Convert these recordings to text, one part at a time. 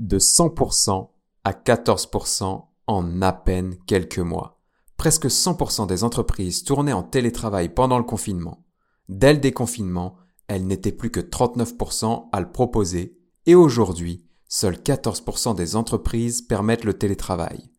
de 100% à 14% en à peine quelques mois. Presque 100% des entreprises tournaient en télétravail pendant le confinement. Dès le déconfinement, elles n'étaient plus que 39% à le proposer et aujourd'hui, seuls 14% des entreprises permettent le télétravail.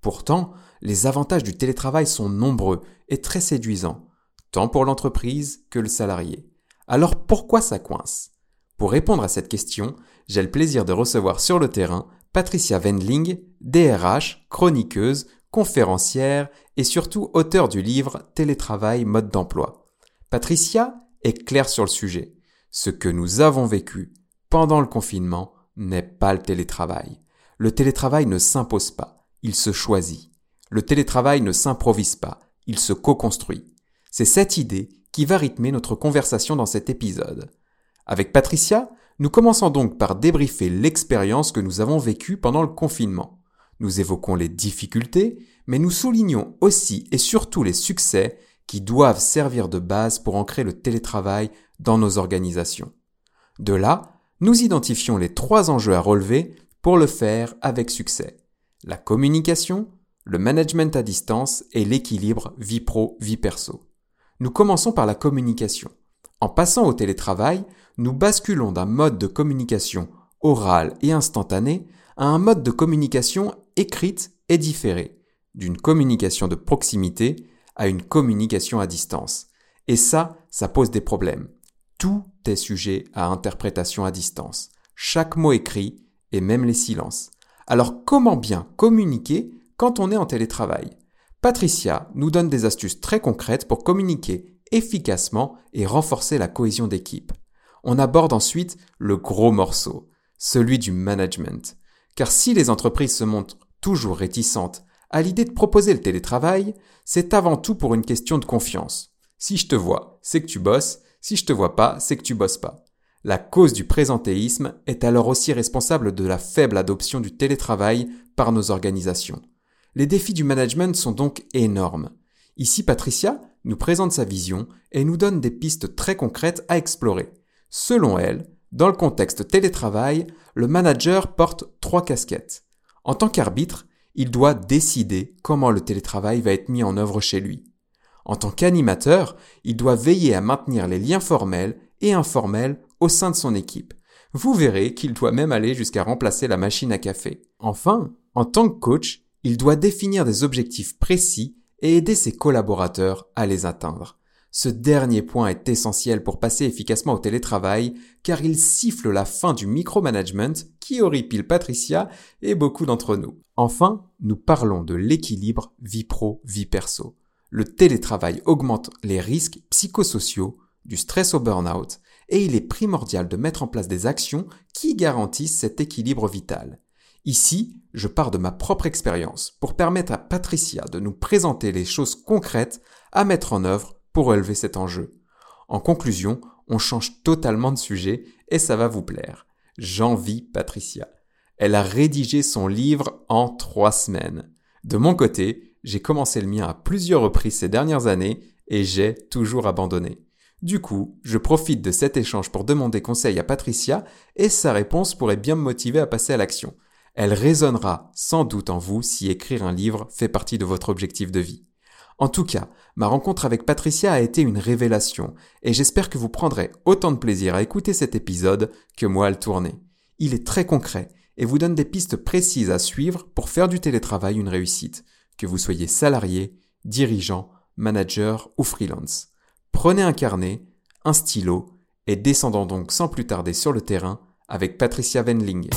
Pourtant, les avantages du télétravail sont nombreux et très séduisants, tant pour l'entreprise que le salarié. Alors pourquoi ça coince? Pour répondre à cette question, j'ai le plaisir de recevoir sur le terrain Patricia Wendling, DRH, chroniqueuse, conférencière et surtout auteur du livre Télétravail mode d'emploi. Patricia est claire sur le sujet. Ce que nous avons vécu pendant le confinement n'est pas le télétravail. Le télétravail ne s'impose pas, il se choisit. Le télétravail ne s'improvise pas, il se co-construit. C'est cette idée qui va rythmer notre conversation dans cet épisode. Avec Patricia, nous commençons donc par débriefer l'expérience que nous avons vécue pendant le confinement. Nous évoquons les difficultés, mais nous soulignons aussi et surtout les succès qui doivent servir de base pour ancrer le télétravail dans nos organisations. De là, nous identifions les trois enjeux à relever pour le faire avec succès. La communication, le management à distance et l'équilibre vie pro-vie perso. Nous commençons par la communication. En passant au télétravail, nous basculons d'un mode de communication orale et instantanée à un mode de communication écrite et différée, d'une communication de proximité à une communication à distance. Et ça, ça pose des problèmes. Tout est sujet à interprétation à distance. Chaque mot écrit et même les silences. Alors comment bien communiquer quand on est en télétravail? Patricia nous donne des astuces très concrètes pour communiquer efficacement et renforcer la cohésion d'équipe. On aborde ensuite le gros morceau, celui du management. Car si les entreprises se montrent toujours réticentes à l'idée de proposer le télétravail, c'est avant tout pour une question de confiance. Si je te vois, c'est que tu bosses, si je te vois pas, c'est que tu bosses pas. La cause du présentéisme est alors aussi responsable de la faible adoption du télétravail par nos organisations. Les défis du management sont donc énormes. Ici, Patricia nous présente sa vision et nous donne des pistes très concrètes à explorer. Selon elle, dans le contexte télétravail, le manager porte trois casquettes. En tant qu'arbitre, il doit décider comment le télétravail va être mis en œuvre chez lui. En tant qu'animateur, il doit veiller à maintenir les liens formels et informels au sein de son équipe. Vous verrez qu'il doit même aller jusqu'à remplacer la machine à café. Enfin, en tant que coach, il doit définir des objectifs précis et aider ses collaborateurs à les atteindre. Ce dernier point est essentiel pour passer efficacement au télétravail car il siffle la fin du micromanagement qui horripile Patricia et beaucoup d'entre nous. Enfin, nous parlons de l'équilibre vie pro-vie perso. Le télétravail augmente les risques psychosociaux, du stress au burn-out, et il est primordial de mettre en place des actions qui garantissent cet équilibre vital. Ici, je pars de ma propre expérience pour permettre à Patricia de nous présenter les choses concrètes à mettre en œuvre pour relever cet enjeu. En conclusion, on change totalement de sujet et ça va vous plaire. J'envie Patricia. Elle a rédigé son livre en trois semaines. De mon côté, j'ai commencé le mien à plusieurs reprises ces dernières années et j'ai toujours abandonné. Du coup, je profite de cet échange pour demander conseil à Patricia et sa réponse pourrait bien me motiver à passer à l'action. Elle résonnera sans doute en vous si écrire un livre fait partie de votre objectif de vie. En tout cas, ma rencontre avec Patricia a été une révélation, et j'espère que vous prendrez autant de plaisir à écouter cet épisode que moi à le tourner. Il est très concret et vous donne des pistes précises à suivre pour faire du télétravail une réussite, que vous soyez salarié, dirigeant, manager ou freelance. Prenez un carnet, un stylo, et descendons donc sans plus tarder sur le terrain avec Patricia Wendling.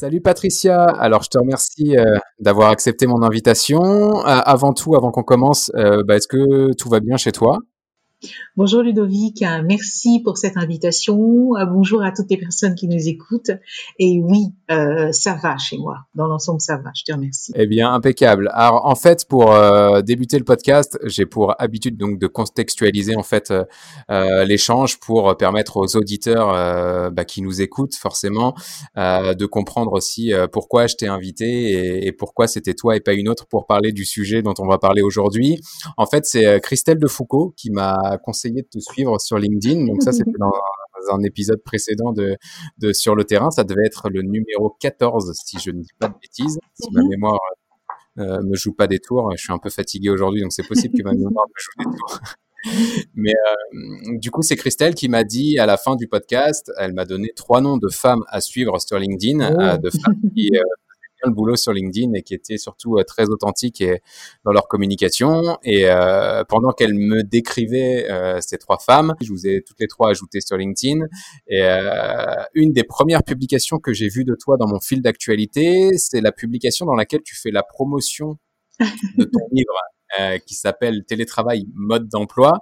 Salut Patricia, alors je te remercie euh, d'avoir accepté mon invitation. Euh, avant tout, avant qu'on commence, euh, bah, est-ce que tout va bien chez toi? Bonjour Ludovic, merci pour cette invitation. Bonjour à toutes les personnes qui nous écoutent. Et oui, euh, ça va chez moi. Dans l'ensemble, ça va. Je te remercie. Eh bien, impeccable. Alors, en fait, pour euh, débuter le podcast, j'ai pour habitude donc de contextualiser en fait euh, l'échange pour permettre aux auditeurs bah, qui nous écoutent forcément de comprendre aussi pourquoi je t'ai invité et, et pourquoi c'était toi et pas une autre pour parler du sujet dont on va parler aujourd'hui. En fait, c'est Christelle de Foucault qui m'a conseillé de te suivre sur LinkedIn. Donc ça, c'était dans un épisode précédent de, de Sur le terrain. Ça devait être le numéro 14, si je ne dis pas de bêtises, si ma mhm. mémoire euh, me joue pas des tours. Je suis un peu fatigué aujourd'hui, donc c'est possible que ma mémoire me joue des tours. Mais euh, du coup, c'est Christelle qui m'a dit à la fin du podcast, elle m'a donné trois noms de femmes à suivre sur LinkedIn, euh, oh. de femmes qui euh, le boulot sur LinkedIn et qui étaient surtout euh, très authentiques et, dans leur communication. Et euh, pendant qu'elle me décrivait euh, ces trois femmes, je vous ai toutes les trois ajoutées sur LinkedIn. Et une des premières publications que j'ai vues de toi dans mon fil d'actualité, c'est la publication dans laquelle tu fais la promotion de ton livre euh, qui s'appelle Télétravail mode d'emploi.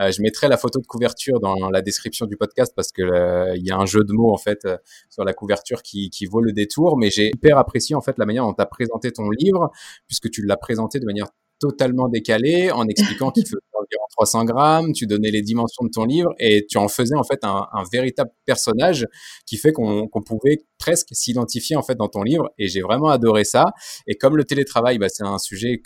Euh, je mettrai la photo de couverture dans la description du podcast parce que euh, il y a un jeu de mots en fait sur la couverture qui, qui vaut le détour. Mais j'ai hyper apprécié en fait la manière dont tu as présenté ton livre puisque tu l'as présenté de manière totalement décalé en expliquant qu'il faisait environ 300 grammes, tu donnais les dimensions de ton livre et tu en faisais en fait un, véritable personnage qui fait qu'on pouvait presque s'identifier en fait dans ton livre et j'ai vraiment adoré ça. Et comme le télétravail, bah, c'est un sujet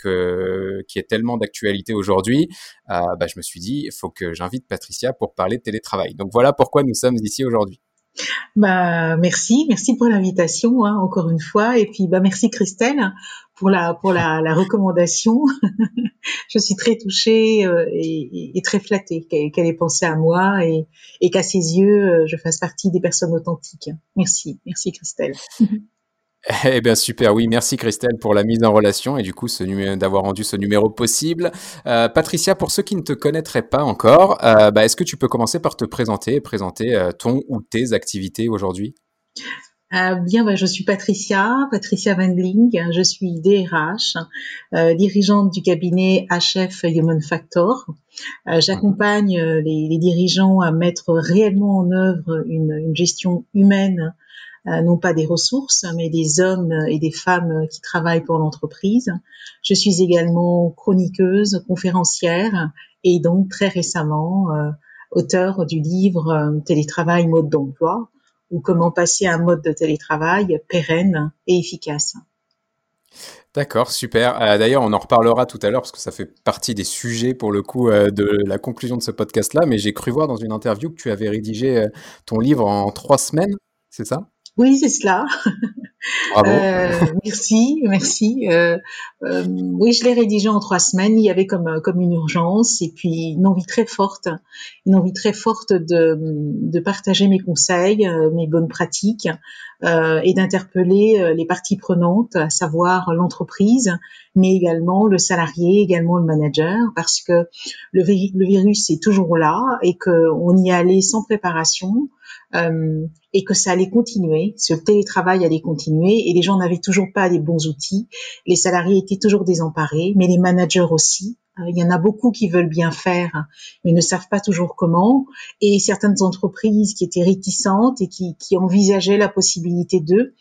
qui est tellement d'actualité aujourd'hui, euh, bah, je me suis dit, il faut que j'invite Patricia pour parler de télétravail. Donc voilà pourquoi nous sommes ici aujourd'hui. Bah merci, merci pour l'invitation hein, encore une fois et puis bah merci Christelle pour la recommandation. je suis très touchée euh, et, très flattée qu'elle ait pensé à moi et, qu'à ses yeux euh, je fasse partie des personnes authentiques. Merci, merci Christelle. Eh bien super, oui, merci Christelle pour la mise en relation et du coup d'avoir rendu ce numéro possible. Euh, Patricia, pour ceux qui ne te connaîtraient pas encore, bah, est-ce que tu peux commencer par te présenter et présenter ton ou tes activités aujourd'hui? Bien, bah, je suis Patricia, Patricia Wendling, je suis DRH, dirigeante du cabinet HF Human Factor. J'accompagne les, les, dirigeants à mettre réellement en œuvre une, une gestion humaine euh, non pas des ressources, mais des hommes et des femmes qui travaillent pour l'entreprise. Je suis également chroniqueuse, conférencière et donc très récemment euh, auteur du livre euh, Télétravail mode d'emploi ou comment passer à un mode de télétravail pérenne et efficace. D'accord, super. D'ailleurs, on en reparlera tout à l'heure parce que ça fait partie des sujets pour le coup de la conclusion de ce podcast-là. Mais j'ai cru voir dans une interview que tu avais rédigé ton livre en trois semaines, c'est ça? Oui, c'est cela. Bravo. Euh, merci, merci. Euh, euh, oui, je l'ai rédigé en trois semaines. Il y avait comme comme une urgence et puis une envie très forte, une envie très forte de de partager mes conseils, mes bonnes pratiques et d'interpeller les parties prenantes, à savoir l'entreprise, mais également le salarié, également le manager, parce que le, le virus est toujours là et qu'on y allait sans préparation euh, et que ça allait continuer, ce télétravail allait continuer et les gens n'avaient toujours pas les bons outils, les salariés étaient toujours désemparés, mais les managers aussi. Euh, il y en a beaucoup qui veulent bien faire, mais ne savent pas toujours comment. Et certaines entreprises qui étaient réticentes et qui, qui envisageaient la possibilité d'eux.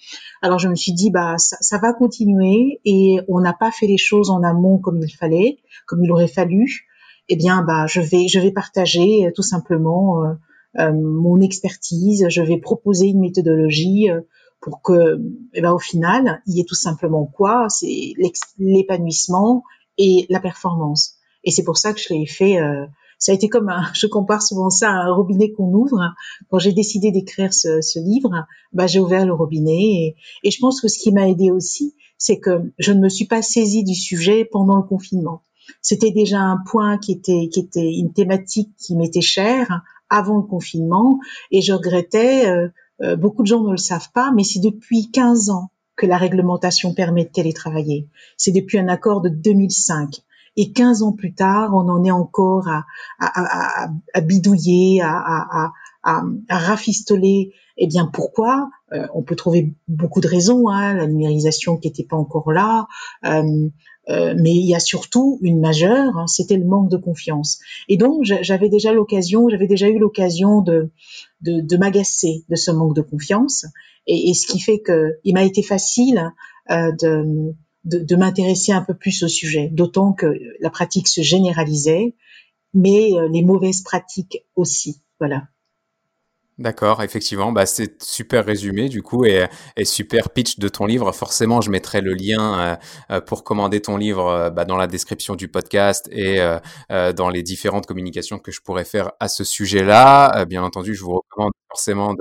Alors je me suis dit, bah ça, ça va continuer et on n'a pas fait les choses en amont comme il fallait, comme il aurait fallu. Eh bien, bah je vais je vais partager euh, tout simplement euh, mon expertise, je vais proposer une méthodologie euh, pour que, eh ben, au final, il y ait tout simplement quoi? C'est l'épanouissement et la performance. Et c'est pour ça que je l'ai fait. Euh, ça a été comme un, je compare souvent ça à un robinet qu'on ouvre. Quand j'ai décidé d'écrire ce, ce, livre, bah, j'ai ouvert le robinet et, et, je pense que ce qui m'a aidé aussi, c'est que je ne me suis pas saisie du sujet pendant le confinement. C'était déjà un point qui était, qui était une thématique qui m'était chère avant le confinement et je regrettais, euh, euh, beaucoup de gens ne le savent pas, mais c'est depuis 15 ans que la réglementation permet de télétravailler. C'est depuis un accord de 2005. Et 15 ans plus tard, on en est encore à, à, à, à bidouiller, à, rafistoler eh bien pourquoi? Euh, On peut trouver beaucoup de raisons, hein, la numérisation qui n'était pas encore là, euh, euh, mais il y a surtout une majeure, hein, c'était le manque de confiance. Et donc j'avais déjà l'occasion, j'avais déjà eu l'occasion de, de, de m'agacer de ce manque de confiance, et, et ce qui fait que il m'a été facile de, de, de m'intéresser un peu plus au sujet, d'autant que la pratique se généralisait, mais les mauvaises pratiques aussi. Voilà. D'accord, effectivement, bah c'est super résumé du coup et, et, super pitch de ton livre. Forcément, je mettrai le lien euh, euh, pour commander ton livre euh, bah, dans la description du podcast et dans les différentes communications que je pourrais faire à ce sujet-là. bien entendu, je vous recommande forcément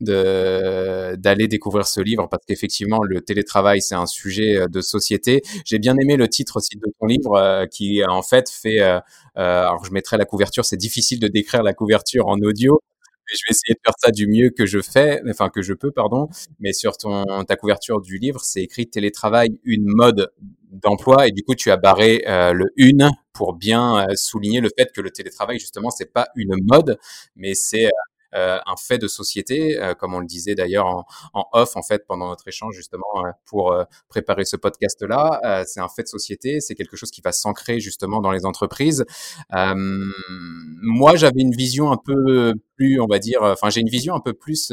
d'aller découvrir ce livre parce qu'effectivement, le télétravail c'est un sujet de société. J'ai bien aimé le titre aussi de ton livre qui en fait fait. alors, je mettrai la couverture. C'est difficile de décrire la couverture en audio je vais essayer de faire ça du mieux que je fais, enfin que je peux, pardon. Mais sur ton ta couverture du livre, c'est écrit télétravail, une mode d'emploi, et du coup tu as barré euh, le une pour bien euh, souligner le fait que le télétravail justement c'est pas une mode, mais c'est euh, un fait de société, euh, comme on le disait d'ailleurs en, off en fait pendant notre échange justement euh, pour préparer ce podcast-là. c'est un fait de société, c'est quelque chose qui va s'ancrer justement dans les entreprises. moi, j'avais une vision un peu plus, on va dire, enfin j'ai une vision un peu plus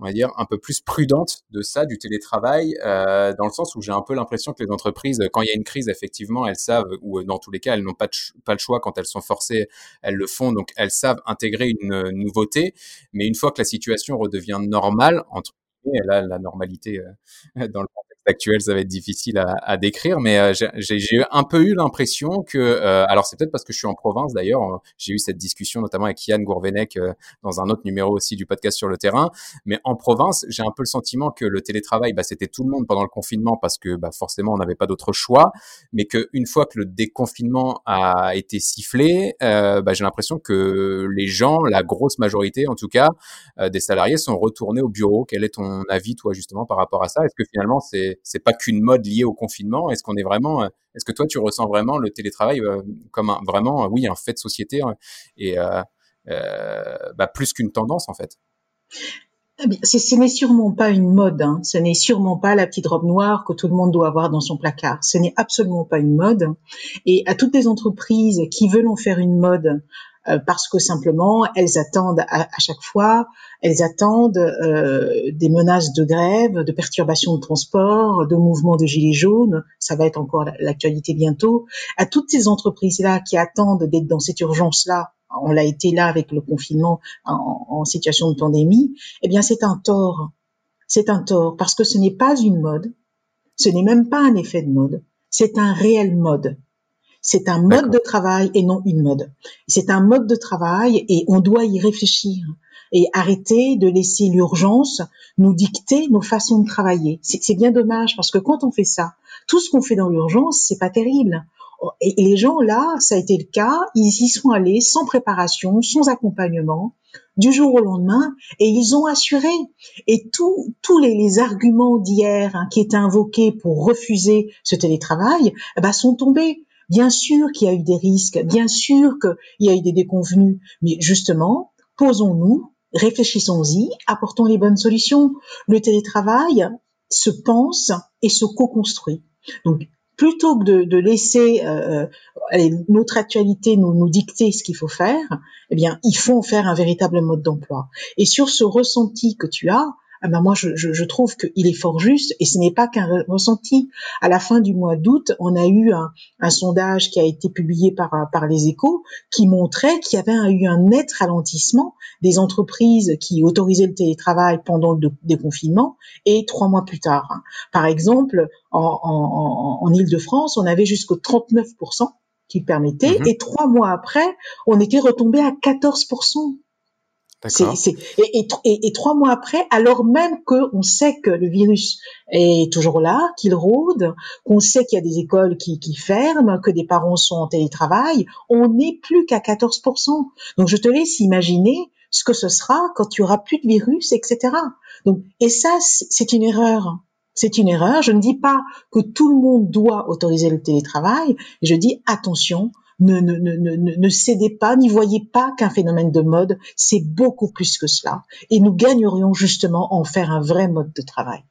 on va dire, un peu plus prudente de ça, du télétravail, euh, dans le sens où j'ai un peu l'impression que les entreprises, quand il y a une crise, effectivement, elles savent, ou dans tous les cas, elles n'ont pas, pas le choix. Quand elles sont forcées, elles le font, donc elles savent intégrer une nouveauté, mais une fois que la situation redevient normale, entre guillemets, là, la normalité euh, dans le actuel, ça va être difficile à, décrire, mais euh, j'ai un peu eu l'impression que, euh, alors c'est peut-être parce que je suis en province d'ailleurs, euh, j'ai eu cette discussion notamment avec Yann Gourvenec dans un autre numéro aussi du podcast sur le terrain, mais en province, j'ai un peu le sentiment que le télétravail, bah, c'était tout le monde pendant le confinement parce que bah, forcément on n'avait pas d'autre choix, mais qu'une fois que le déconfinement a été sifflé, bah, j'ai l'impression que les gens, la grosse majorité en tout cas, des salariés sont retournés au bureau. Quel est ton avis toi justement par rapport à ça? Est-ce que finalement c'est c'est pas qu'une mode liée au confinement. Est-ce qu'on est vraiment, euh, est-ce que toi tu ressens vraiment le télétravail euh, comme un, vraiment, oui, un fait de société hein, et euh, bah, plus qu'une tendance en fait? Eh ce n'est sûrement pas une mode, hein. ce n'est sûrement pas la petite robe noire que tout le monde doit avoir dans son placard. Ce n'est absolument pas une mode. Et à toutes les entreprises qui veulent en faire une mode, euh, parce que simplement elles attendent à, chaque fois, elles attendent euh, des menaces de grève, de perturbations de transport, de mouvements de gilets jaunes. Ça va être encore l'actualité bientôt. À toutes ces entreprises là qui attendent d'être dans cette urgence là on l'a été là avec le confinement en, en situation de pandémie, eh bien c'est un tort. C'est un tort parce que ce n'est pas une mode, ce n'est même pas un effet de mode, c'est un réel mode. C'est un mode de travail et non une mode. C'est un mode de travail et on doit y réfléchir et arrêter de laisser l'urgence nous dicter nos façons de travailler. C'est bien dommage parce que quand on fait ça, tout ce qu'on fait dans l'urgence, c'est pas terrible. Et, les gens là, ça a été le cas, ils y sont allés sans préparation, sans accompagnement, du jour au lendemain, et ils ont assuré. Et tous les, arguments d'hier hein, qui étaient invoqués pour refuser ce télétravail, eh ben, sont tombés. Bien sûr qu'il y a eu des risques, bien sûr qu'il y a eu des déconvenus, mais justement, posons-nous, réfléchissons-y, apportons les bonnes solutions. Le télétravail se pense et se co-construit. Donc, plutôt que de, laisser euh, euh, notre actualité nous, nous dicter ce qu'il faut faire, eh bien, il faut en faire un véritable mode d'emploi. Et sur ce ressenti que tu as, ah ben moi je, je, je trouve qu'il est fort juste et ce n'est pas qu'un ressenti. À la fin du mois d'août, on a eu un, un, sondage qui a été publié par, par les échos qui montrait qu'il y avait eu un net ralentissement des entreprises qui autorisaient le télétravail pendant le déconfinement et trois mois plus tard. Par exemple, en, en, en Ile-de-France, on avait jusqu'au 39% qui permettait, mmh et trois mois après, on était retombé à 14%. Et, et, et, trois mois après, alors même qu'on sait que le virus est toujours là, qu'il rôde, qu'on sait qu'il y a des écoles qui, qui, ferment, que des parents sont en télétravail, on n'est plus qu'à 14%. Donc je te laisse imaginer ce que ce sera quand il y aura plus de virus, etc. Donc, et ça, c'est une erreur. C'est une erreur. Je ne dis pas que tout le monde doit autoriser le télétravail. Je dis attention, ne, ne, ne, ne cédez pas, n'y voyez pas qu'un phénomène de mode, c'est beaucoup plus que cela. Et nous gagnerions justement en faire un vrai mode de travail.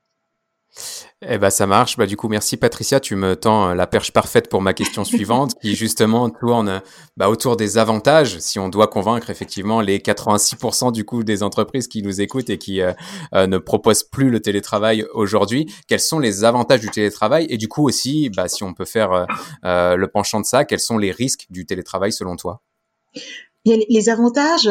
Eh ben ça marche. Bah du coup merci Patricia, tu me tends euh, la perche parfaite pour ma question suivante, qui justement tourne bah, autour des avantages. Si on doit convaincre effectivement les 86% du coup des entreprises qui nous écoutent et qui euh, euh, ne proposent plus le télétravail aujourd'hui, quels sont les avantages du télétravail? Et du coup aussi, bah, si on peut faire le penchant de ça, quels sont les risques du télétravail selon toi? Les avantages,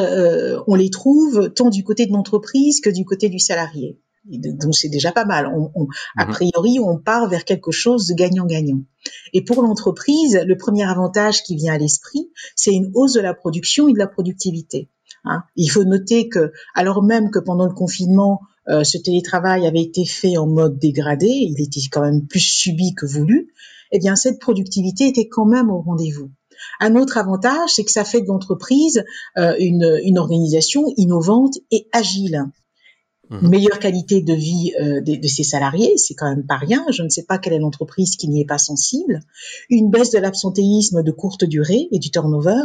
on les trouve tant du côté de l'entreprise que du côté du salarié donc c'est déjà pas mal. On, a mhm. priori, on part vers quelque chose de gagnant-gagnant. Et pour l'entreprise, le premier avantage qui vient à l'esprit, c'est une hausse de la production et de la productivité. Hein. Il faut noter que, alors même que pendant le confinement, euh, ce télétravail avait été fait en mode dégradé, il était quand même plus subi que voulu, eh bien cette productivité était quand même au rendez-vous. Un autre avantage, c'est que ça fait de l'entreprise euh, une, une organisation innovante et agile. Mmh. meilleure qualité de vie euh, de, de, ses salariés, c'est quand même pas rien. Je ne sais pas quelle est l'entreprise qui n'y est pas sensible. Une baisse de l'absentéisme de courte durée et du turnover,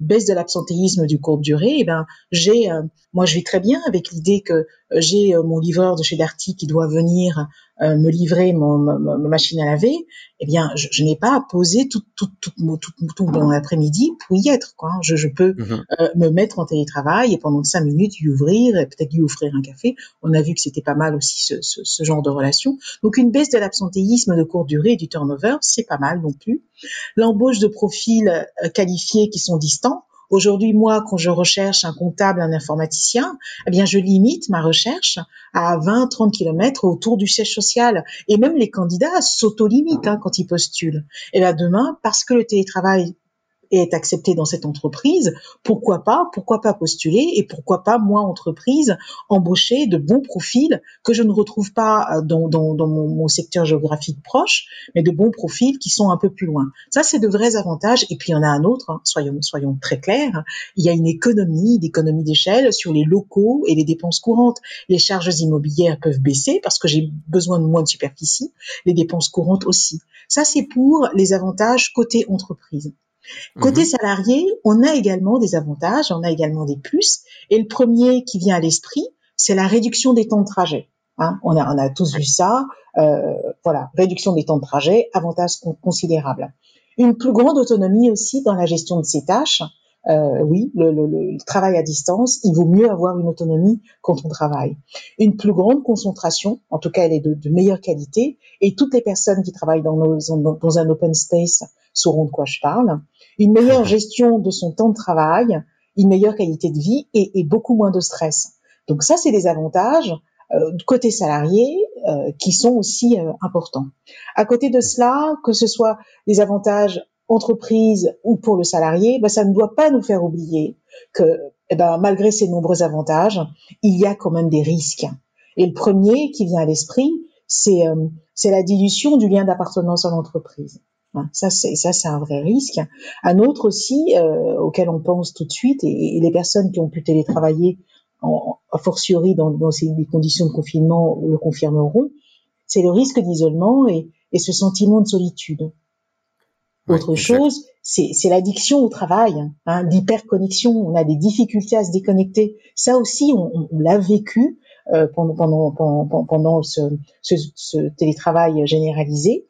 baisse de l'absentéisme du courte durée. Eh ben, j'ai, euh, moi, je vis très bien avec l'idée que j'ai mon livreur de chez Darty qui doit venir me livrer mon, ma, machine à laver. Eh bien, je, je n'ai pas à poser tout, tout, tout, tout, tout mon après-midi pour y être. Quoi. Je, je peux mmh me mettre en télétravail et pendant cinq minutes y ouvrir et peut-être lui offrir un café on a vu que c'était pas mal aussi ce, genre de relation. Donc une baisse de l'absentéisme de courte durée et du turnover, c'est pas mal non plus. L'embauche de profils euh, qualifiés qui sont distants. Aujourd'hui, moi, quand je recherche un comptable, un informaticien, eh bien, je limite ma recherche à 20, 30 kilomètres autour du siège social. Et même les candidats s'auto-limitent hein, quand ils postulent. Et là, demain, parce que le télétravail est accepté dans cette entreprise, pourquoi pas, pourquoi pas postuler et pourquoi pas moi entreprise embaucher de bons profils que je ne retrouve pas euh, dans, dans, dans mon, secteur géographique proche, mais de bons profils qui sont un peu plus loin. Ça c'est de vrais avantages. Et puis il y en a un autre, hein, soyons soyons très clairs, il y a une économie, d'économie d'échelle sur les locaux et les dépenses courantes. Les charges immobilières peuvent baisser parce que j'ai besoin de moins de superficie, les dépenses courantes aussi. Ça c'est pour les avantages côté entreprise. Côté mhm. salarié, on a également des avantages, on a également des plus. Et le premier qui vient à l'esprit, c'est la réduction des temps de trajet. Hein. on, a, on a tous vu ça. Euh, voilà, réduction des temps de trajet, avantage considérable. Une plus grande autonomie aussi dans la gestion de ses tâches. Euh, oui, le, le, le, travail à distance, il vaut mieux avoir une autonomie quand on travaille. Une plus grande concentration, en tout cas elle est de, de meilleure qualité, et toutes les personnes qui travaillent dans, nos, dans, dans un open space sauront de quoi je parle une meilleure gestion de son temps de travail, une meilleure qualité de vie et, beaucoup moins de stress. Donc ça, c'est des avantages euh, côté salarié euh, qui sont aussi euh, importants. À côté de cela, que ce soit des avantages entreprise ou pour le salarié, ben, ça ne doit pas nous faire oublier que eh ben, malgré ces nombreux avantages, il y a quand même des risques. Et le premier qui vient à l'esprit, c'est euh, la dilution du lien d'appartenance à l'entreprise. Hein, ça, c'est ça, c'est un vrai risque. Un autre aussi euh, auquel on pense tout de suite, et, les personnes qui ont pu télétravailler, en, a fortiori dans, dans ces conditions de confinement, le confirmeront, c'est le risque d'isolement et, et, ce sentiment de solitude. Autre chose, c'est l'addiction au travail, hein, l'hyperconnexion. On a des difficultés à se déconnecter. Ça aussi, on, on, l'a vécu euh, pendant, pendant, pendant, pendant ce, ce, ce télétravail généralisé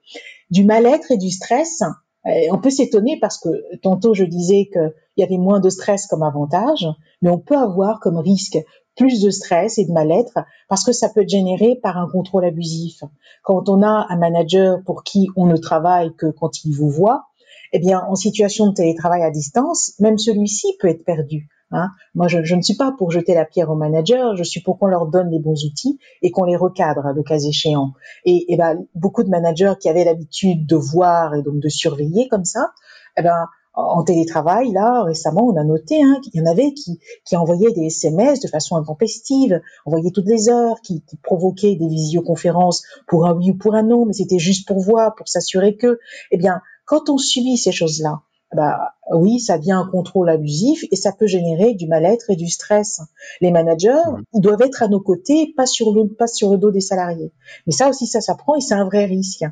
du mal-être et du stress. on peut s'étonner parce que tantôt je disais qu'il y avait moins de stress comme avantage, mais on peut avoir comme risque plus de stress et de mal-être parce que ça peut être généré par un contrôle abusif. Quand on a un manager pour qui on ne travaille que quand il vous voit, eh bien, en situation de télétravail à distance, même celui-ci peut être perdu. Hein. Moi, je, je, ne suis pas pour jeter la pierre aux managers, je suis pour qu'on leur donne les bons outils et qu'on les recadre le cas échéant. Et, et ben, beaucoup de managers qui avaient l'habitude de voir et donc de surveiller comme ça, eh ben, en télétravail, là, récemment, on a noté hein, qu'il y en avait qui, qui envoyaient des SMS de façon intempestive, envoyaient toutes les heures, qui, qui provoquaient des visioconférences pour un oui ou pour un non, mais c'était juste pour voir, pour s'assurer que, eh bien, quand on subit ces choses-là, bah oui, ça devient un contrôle abusif et ça peut générer du mal-être et du stress. Les managers, mmh. ils doivent être à nos côtés, pas sur le pas sur le dos des salariés. Mais ça aussi, ça s'apprend et c'est un vrai risque.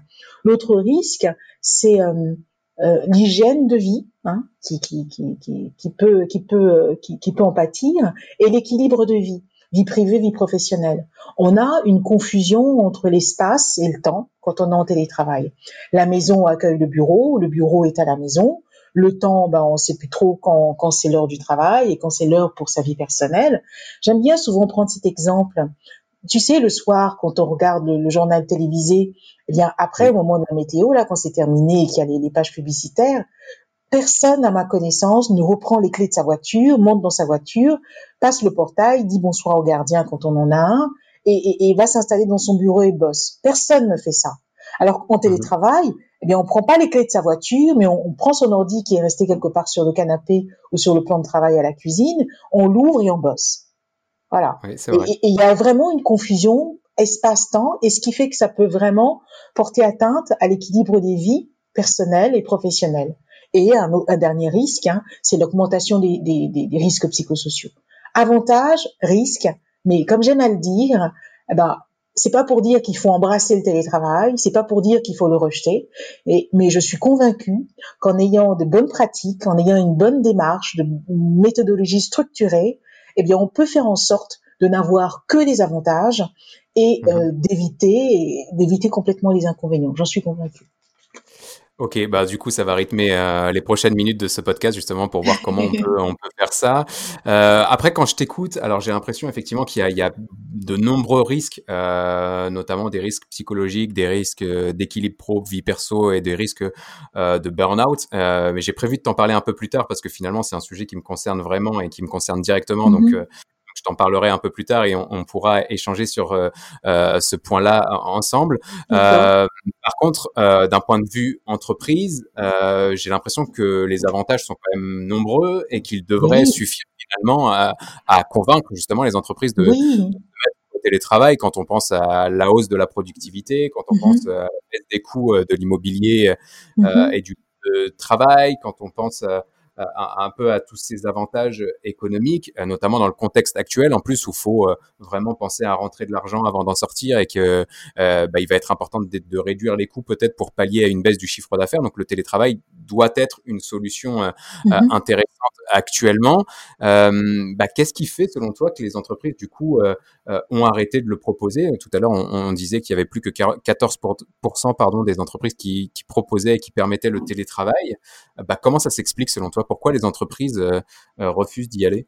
L'autre risque, c'est euh, euh, l'hygiène de vie hein, qui, qui, qui, qui, peut qui peut qui, qui peut en pâtir et l'équilibre de vie vie privée vie professionnelle on a une confusion entre l'espace et le temps quand on est en télétravail la maison accueille le bureau le bureau est à la maison le temps, ben, on sait plus trop quand, quand c'est l'heure du travail et quand c'est l'heure pour sa vie personnelle. J'aime bien souvent prendre cet exemple. Tu sais, le soir, quand on regarde le, journal télévisé, eh bien après, au moment de la météo, là, quand c'est terminé et qu'il y a les, les pages publicitaires, personne, à ma connaissance, ne reprend les clés de sa voiture, monte dans sa voiture, passe le portail, dit bonsoir au gardien quand on en a un, et, et, et va s'installer dans son bureau et bosse. Personne ne fait ça. Alors qu'en mhm. télétravail, eh bien, on prend pas les clés de sa voiture, mais on, prend son ordi qui est resté quelque part sur le canapé ou sur le plan de travail à la cuisine, on l'ouvre et on bosse. Voilà. et il y a vraiment une confusion espace-temps, et ce qui fait que ça peut vraiment porter atteinte à l'équilibre des vies personnelles et professionnelles. Et un, un dernier risque, hein, c'est l'augmentation des, des, des, risques psychosociaux. Avantage, risque, mais comme j'aime à le dire, eh ben, c'est pas pour dire qu'il faut embrasser le télétravail, c'est pas pour dire qu'il faut le rejeter, et, mais je suis convaincue qu'en ayant de bonnes pratiques, en ayant une bonne démarche, de, une méthodologie structurée, eh bien, on peut faire en sorte de n'avoir que des avantages et mhm. euh, d'éviter d'éviter complètement les inconvénients. J'en suis convaincue. Ok, bah du coup ça va rythmer euh, les prochaines minutes de ce podcast justement pour voir comment on peut, on peut faire ça. Euh, après quand je t'écoute, alors j'ai l'impression effectivement qu'il y, y a, de nombreux risques, euh, notamment des risques psychologiques, des risques euh, d'équilibre pro vie perso et des risques euh, de burn-out. mais j'ai prévu de t'en parler un peu plus tard parce que finalement c'est un sujet qui me concerne vraiment et qui me concerne directement. Donc je t'en parlerai un peu plus tard et on, pourra échanger sur euh, euh, ce point-là ensemble. Euh, par contre, d'un point de vue entreprise, j'ai l'impression que les avantages sont quand même nombreux et qu'ils devraient suffire finalement à, convaincre justement les entreprises de, mettre au télétravail quand on pense à la hausse de la productivité, quand on mm-hmm. pense à la baisse des coûts de l'immobilier mm-hmm. et du travail, quand on pense à un, peu à tous ces avantages économiques, euh, notamment dans le contexte actuel, en plus où il faut euh, vraiment penser à rentrer de l'argent avant d'en sortir et que euh, bah, il va être important de, de réduire les coûts peut-être pour pallier à une baisse du chiffre d'affaires. Donc le télétravail doit être une solution mm-hmm. intéressante actuellement. Bah, Qu'est-ce qui fait selon toi que les entreprises du coup ont arrêté de le proposer? Tout à l'heure on, on, disait qu'il y avait plus que 14% pardon, des entreprises qui, qui proposaient et qui permettaient le télétravail. Bah, comment ça s'explique selon toi? Pourquoi les entreprises euh, euh, refusent d'y aller?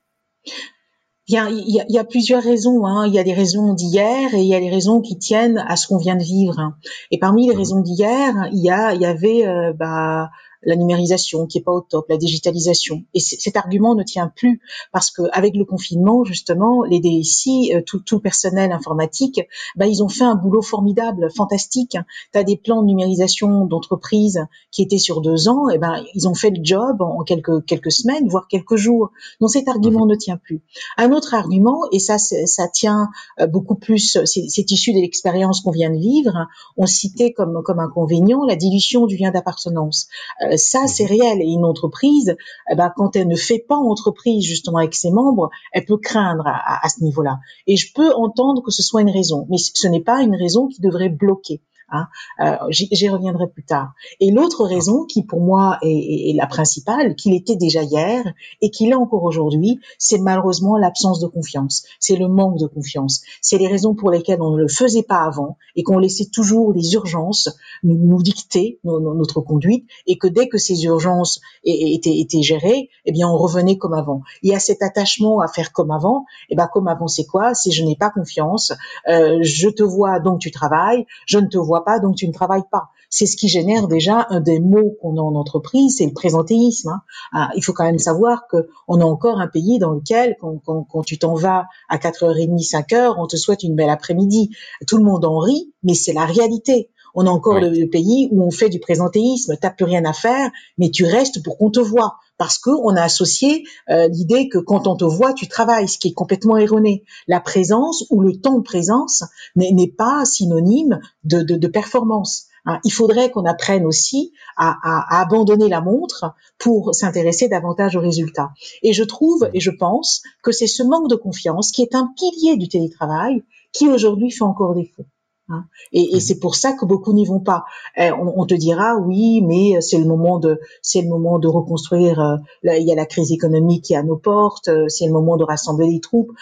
Il y, a, il, y a, plusieurs raisons. Hein. Il y a des raisons d'hier et il y a les raisons qui tiennent à ce qu'on vient de vivre. Et parmi les mmh. raisons d'hier, il y a, il y avait euh, bah, la numérisation qui est pas au top, la digitalisation. Et cet argument ne tient plus parce que avec le confinement, justement, les DSI, euh, tout, tout le personnel informatique, bah, ils ont fait un boulot formidable, fantastique. Tu as des plans de numérisation d'entreprise qui étaient sur deux ans, et ben ils ont fait le job en quelques quelques semaines, voire quelques jours. Donc cet argument ne tient plus. Un autre argument, et ça ça tient euh, beaucoup plus, c'est issu de l'expérience qu'on vient de vivre. On citait comme comme inconvénient la dilution du lien d'appartenance. Euh, ça, c'est réel. Et une entreprise, eh ben, quand elle ne fait pas entreprise justement avec ses membres, elle peut craindre à, à ce niveau-là. Et je peux entendre que ce soit une raison, mais ce n'est pas une raison qui devrait bloquer. Hein. Euh, J'y reviendrai plus tard. Et l'autre raison, qui pour moi est, la principale, qu'il était déjà hier et qu'il est encore aujourd'hui, c'est malheureusement l'absence de confiance. C'est le manque de confiance. C'est les raisons pour lesquelles on ne le faisait pas avant et qu'on laissait toujours les urgences nous, dicter notre conduite et que dès que ces urgences étaient, gérées, eh bien on revenait comme avant. Il y a cet attachement à faire comme avant. Eh ben comme avant, c'est quoi? C'est je n'ai pas confiance. Euh, je te vois donc tu travailles. Je ne te vois pas, donc tu ne travailles pas. C'est ce qui génère déjà un des mots qu'on a en entreprise, c'est le présentéisme. Hein. Ah, il faut quand même savoir que on a encore un pays dans lequel, quand, tu t'en vas à 4h30, 5h, on te souhaite une belle après-midi. Tout le monde en rit, mais c'est la réalité. On a encore le, pays où on fait du présentéisme, t'as plus rien à faire, mais tu restes pour qu'on te voit parce qu'on a associé euh, l'idée que quand on te voit, tu travailles, ce qui est complètement erroné. La présence ou le temps de présence n'est pas synonyme de, de, de performance. Hein. Il faudrait qu'on apprenne aussi à, à, à, abandonner la montre pour s'intéresser davantage aux résultats. Et je trouve et je pense que c'est ce manque de confiance qui est un pilier du télétravail qui aujourd'hui fait encore défaut. Hein. Et, et mmh. c'est pour ça que beaucoup n'y vont pas. Eh, on, on, te dira oui, mais c'est le moment de c'est le moment de reconstruire. Euh, il y a la crise économique qui est à nos portes. Euh, c'est le moment de rassembler les troupes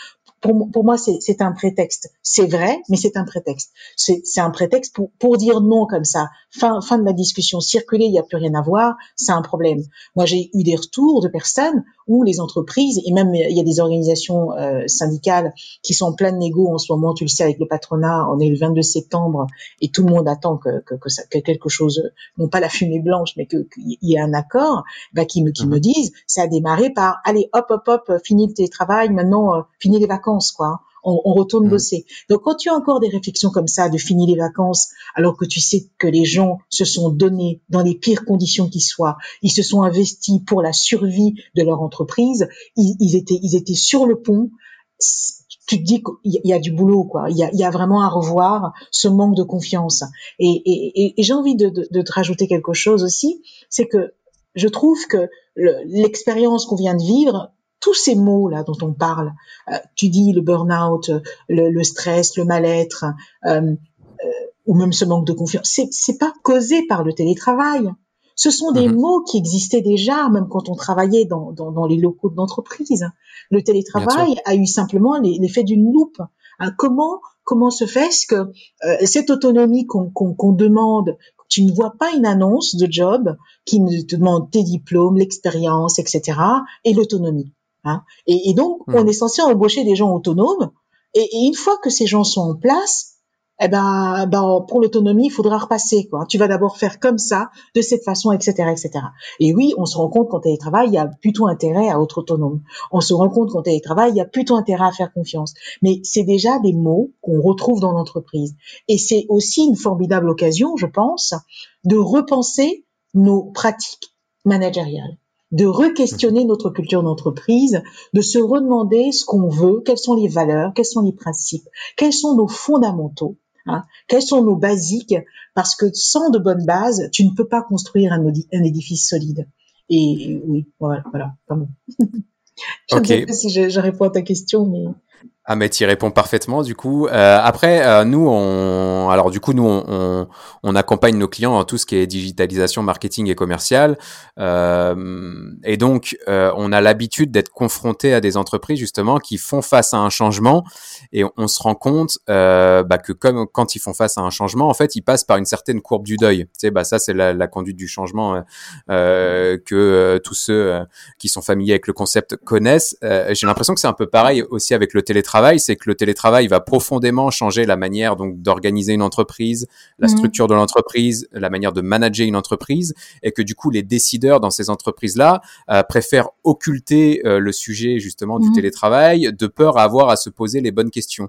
pour, pour moi, c'est un prétexte. C'est vrai, mais c'est un prétexte. C'est un prétexte pour, pour dire non comme ça. Fin, fin de la discussion. Circuler, il n'y a plus rien à voir, c'est un problème. Moi, j'ai eu des retours de personnes où les entreprises, et même il y a des organisations euh, syndicales qui sont en plein négo en ce moment, tu le sais, avec le patronat, on est le 22 septembre, et tout le monde attend que, que, que, ça, que quelque chose, non pas la fumée blanche, mais qu'il y ait un accord, bah, qui, me, qui me mhm. disent, ça a démarré par, allez, hop, hop, hop, fini le télétravail, maintenant, euh, fini les vacances quoi. On, retourne mm. bosser. Donc quand tu as encore des réflexions comme ça de finir les vacances, alors que tu sais que les gens se sont donnés dans les pires conditions qui soient, ils se sont investis pour la survie de leur entreprise, ils, étaient ils étaient sur le pont. Tu te dis qu'il y a du boulot, quoi. Il y a, vraiment à revoir ce manque de confiance. Et, j'ai envie de, de te rajouter quelque chose aussi, c'est que je trouve que l'expérience qu'on vient de vivre tous ces mots là dont on parle, euh, tu dis le burn-out, le, stress, le mal-être, euh, euh, ou même ce manque de confiance, c'est c'est pas causé par le télétravail. Ce sont des mhm. mots qui existaient déjà, même quand on travaillait dans, dans, dans les locaux de l'entreprise. Le télétravail a eu simplement l'effet d'une loupe. Hein, comment comment se fait-ce que cette autonomie qu'on qu'on demande, tu ne vois pas une annonce de job qui te demande tes diplômes, l'expérience, etc. et l'autonomie? Hein. Et, donc, hmm. on est censé embaucher des gens autonomes. Et, une fois que ces gens sont en place, eh ben, ben pour l'autonomie, il faudra repasser. Quoi. Tu vas d'abord faire comme ça, de cette façon, etc., etc. Et oui, on se rend compte qu'en télétravail, il y a plutôt intérêt à être autonome. On se rend compte qu'en télétravail, il y a plutôt intérêt à faire confiance. Mais c'est déjà des mots qu'on retrouve dans l'entreprise. Et c'est aussi une formidable occasion, je pense, de repenser nos pratiques managériales de re-questionner notre culture d'entreprise, de se redemander ce qu'on veut, quelles sont les valeurs, quels sont les principes, quels sont nos fondamentaux, hein, quels sont nos basiques, parce que sans de bonnes bases, tu ne peux pas construire un, édifice solide. Et oui, voilà, voilà, je ne sais pas si je, je réponds à ta question, mais ah mais tu réponds parfaitement du coup. Euh, après euh, nous on alors du coup nous on, accompagne nos clients dans tout ce qui est digitalisation, marketing et commercial euh, et donc on a l'habitude d'être confronté à des entreprises justement qui font face à un changement et on, se rend compte bah, que comme quand ils font face à un changement en fait ils passent par une certaine courbe du deuil. Tu bah ça c'est la, la, conduite du changement que tous ceux qui sont familiers avec le concept connaissent. J'ai l'impression que c'est un peu pareil aussi avec le télétravail c'est que le télétravail va profondément changer la manière donc d'organiser une entreprise, la mhm. structure de l'entreprise, la manière de manager une entreprise, et que du coup les décideurs dans ces entreprises-là euh, préfèrent occulter euh, le sujet justement du mhm. télétravail de peur à avoir à se poser les bonnes questions.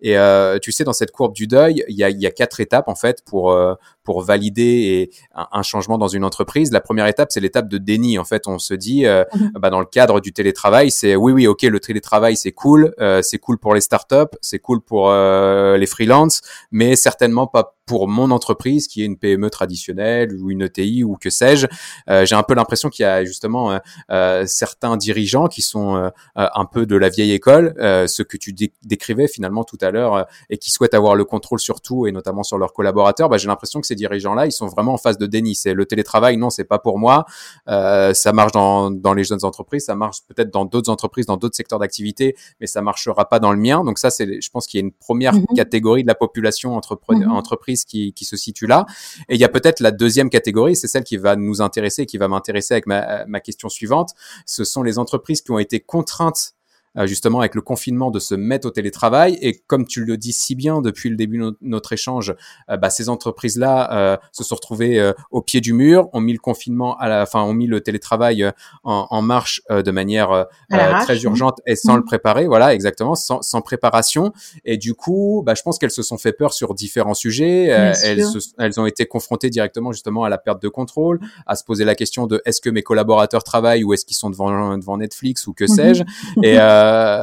Et euh, tu sais, dans cette courbe du deuil, il y a, y a quatre étapes en fait pour pour valider un, changement dans une entreprise. La première étape, c'est l'étape de déni. En fait, on se dit, mhm. bah, dans le cadre du télétravail, c'est oui, oui, ok, le télétravail, c'est cool, c'est cool pour les startups, c'est cool pour euh, les freelances, mais certainement pas pour mon entreprise qui est une PME traditionnelle ou une ETI ou que sais-je. Euh, j'ai un peu l'impression qu'il y a justement euh, euh certains dirigeants qui sont un peu de la vieille école, ce que tu décrivais finalement tout à l'heure, et qui souhaitent avoir le contrôle sur tout et notamment sur leurs collaborateurs. Bah, j'ai l'impression que ces dirigeants-là, ils sont vraiment en phase de déni. C'est le télétravail, non, c'est pas pour moi. ça marche dans, dans les jeunes entreprises, ça marche peut-être dans d'autres entreprises, dans d'autres secteurs d'activité, mais ça marchera pas dans le mien. Donc ça, c'est, je pense qu'il y a une première mm-hmm. catégorie de la population entrepreneur, mm-hmm. entreprise qui, se situe là. Et il y a peut-être la deuxième catégorie, c'est celle qui va nous intéresser, qui va m'intéresser avec ma, question suivante. Ce sont les entreprises qui ont été contraintes justement avec le confinement de se mettre au télétravail. Et comme tu le dis si bien depuis le début de notre échange, euh, bah, ces entreprises-là euh, se sont retrouvées au pied du mur, ont mis le confinement à la, enfin ont mis le télétravail en, en marche de manière très urgente et sans le préparer, voilà exactement, sans, sans, préparation. Et du coup, bah, je pense qu'elles se sont fait peur sur différents sujets, elles, elles ont été confrontées directement justement à la perte de contrôle, à se poser la question de est-ce que mes collaborateurs travaillent ou est-ce qu'ils sont devant devant Netflix ou que mhm. sais-je. Et euh,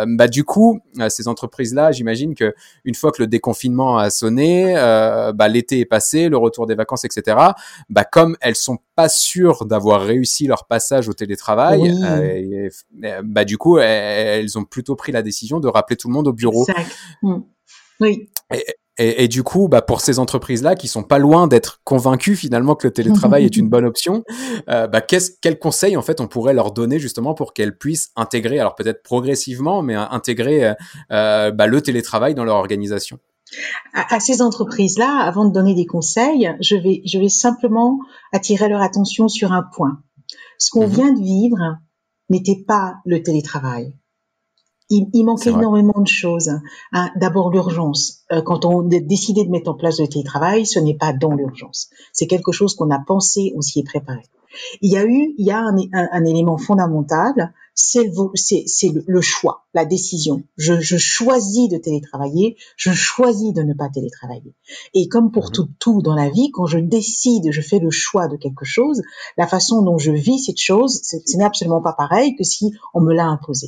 bah du coup, euh, ces entreprises-là, j'imagine que une fois que le déconfinement a sonné, euh, bah, l'été est passé, le retour des vacances, etc. Bah comme elles sont pas sûres d'avoir réussi leur passage au télétravail, bah du coup, elles, ont plutôt pris la décision de rappeler tout le monde au bureau. Exact. Mm. Oui. Et, et, du coup, bah, pour ces entreprises-là qui sont pas loin d'être convaincues finalement que le télétravail est une bonne option, euh, bah, quel conseil en fait on pourrait leur donner justement pour qu'elles puissent intégrer, alors peut-être progressivement, mais intégrer euh, euh, bah, le télétravail dans leur organisation? À, à ces entreprises-là, avant de donner des conseils, je vais, je vais simplement attirer leur attention sur un point. Ce qu'on mmh vient de vivre n'était pas le télétravail il, il manquait énormément de choses. Hein. D'abord l'urgence. Euh, quand on a décidé de mettre en place le télétravail, ce n'est pas dans l'urgence. C'est quelque chose qu'on a pensé, on s'y est préparé. Il y a eu, il y a un, un, élément fondamental, c'est le, le, choix, la décision. Je, je, choisis de télétravailler, je choisis de ne pas télétravailler. Et comme pour mhm. tout, tout dans la vie, quand je décide, je fais le choix de quelque chose, la façon dont je vis cette chose, ce n'est absolument pas pareil que si on me l'a imposé.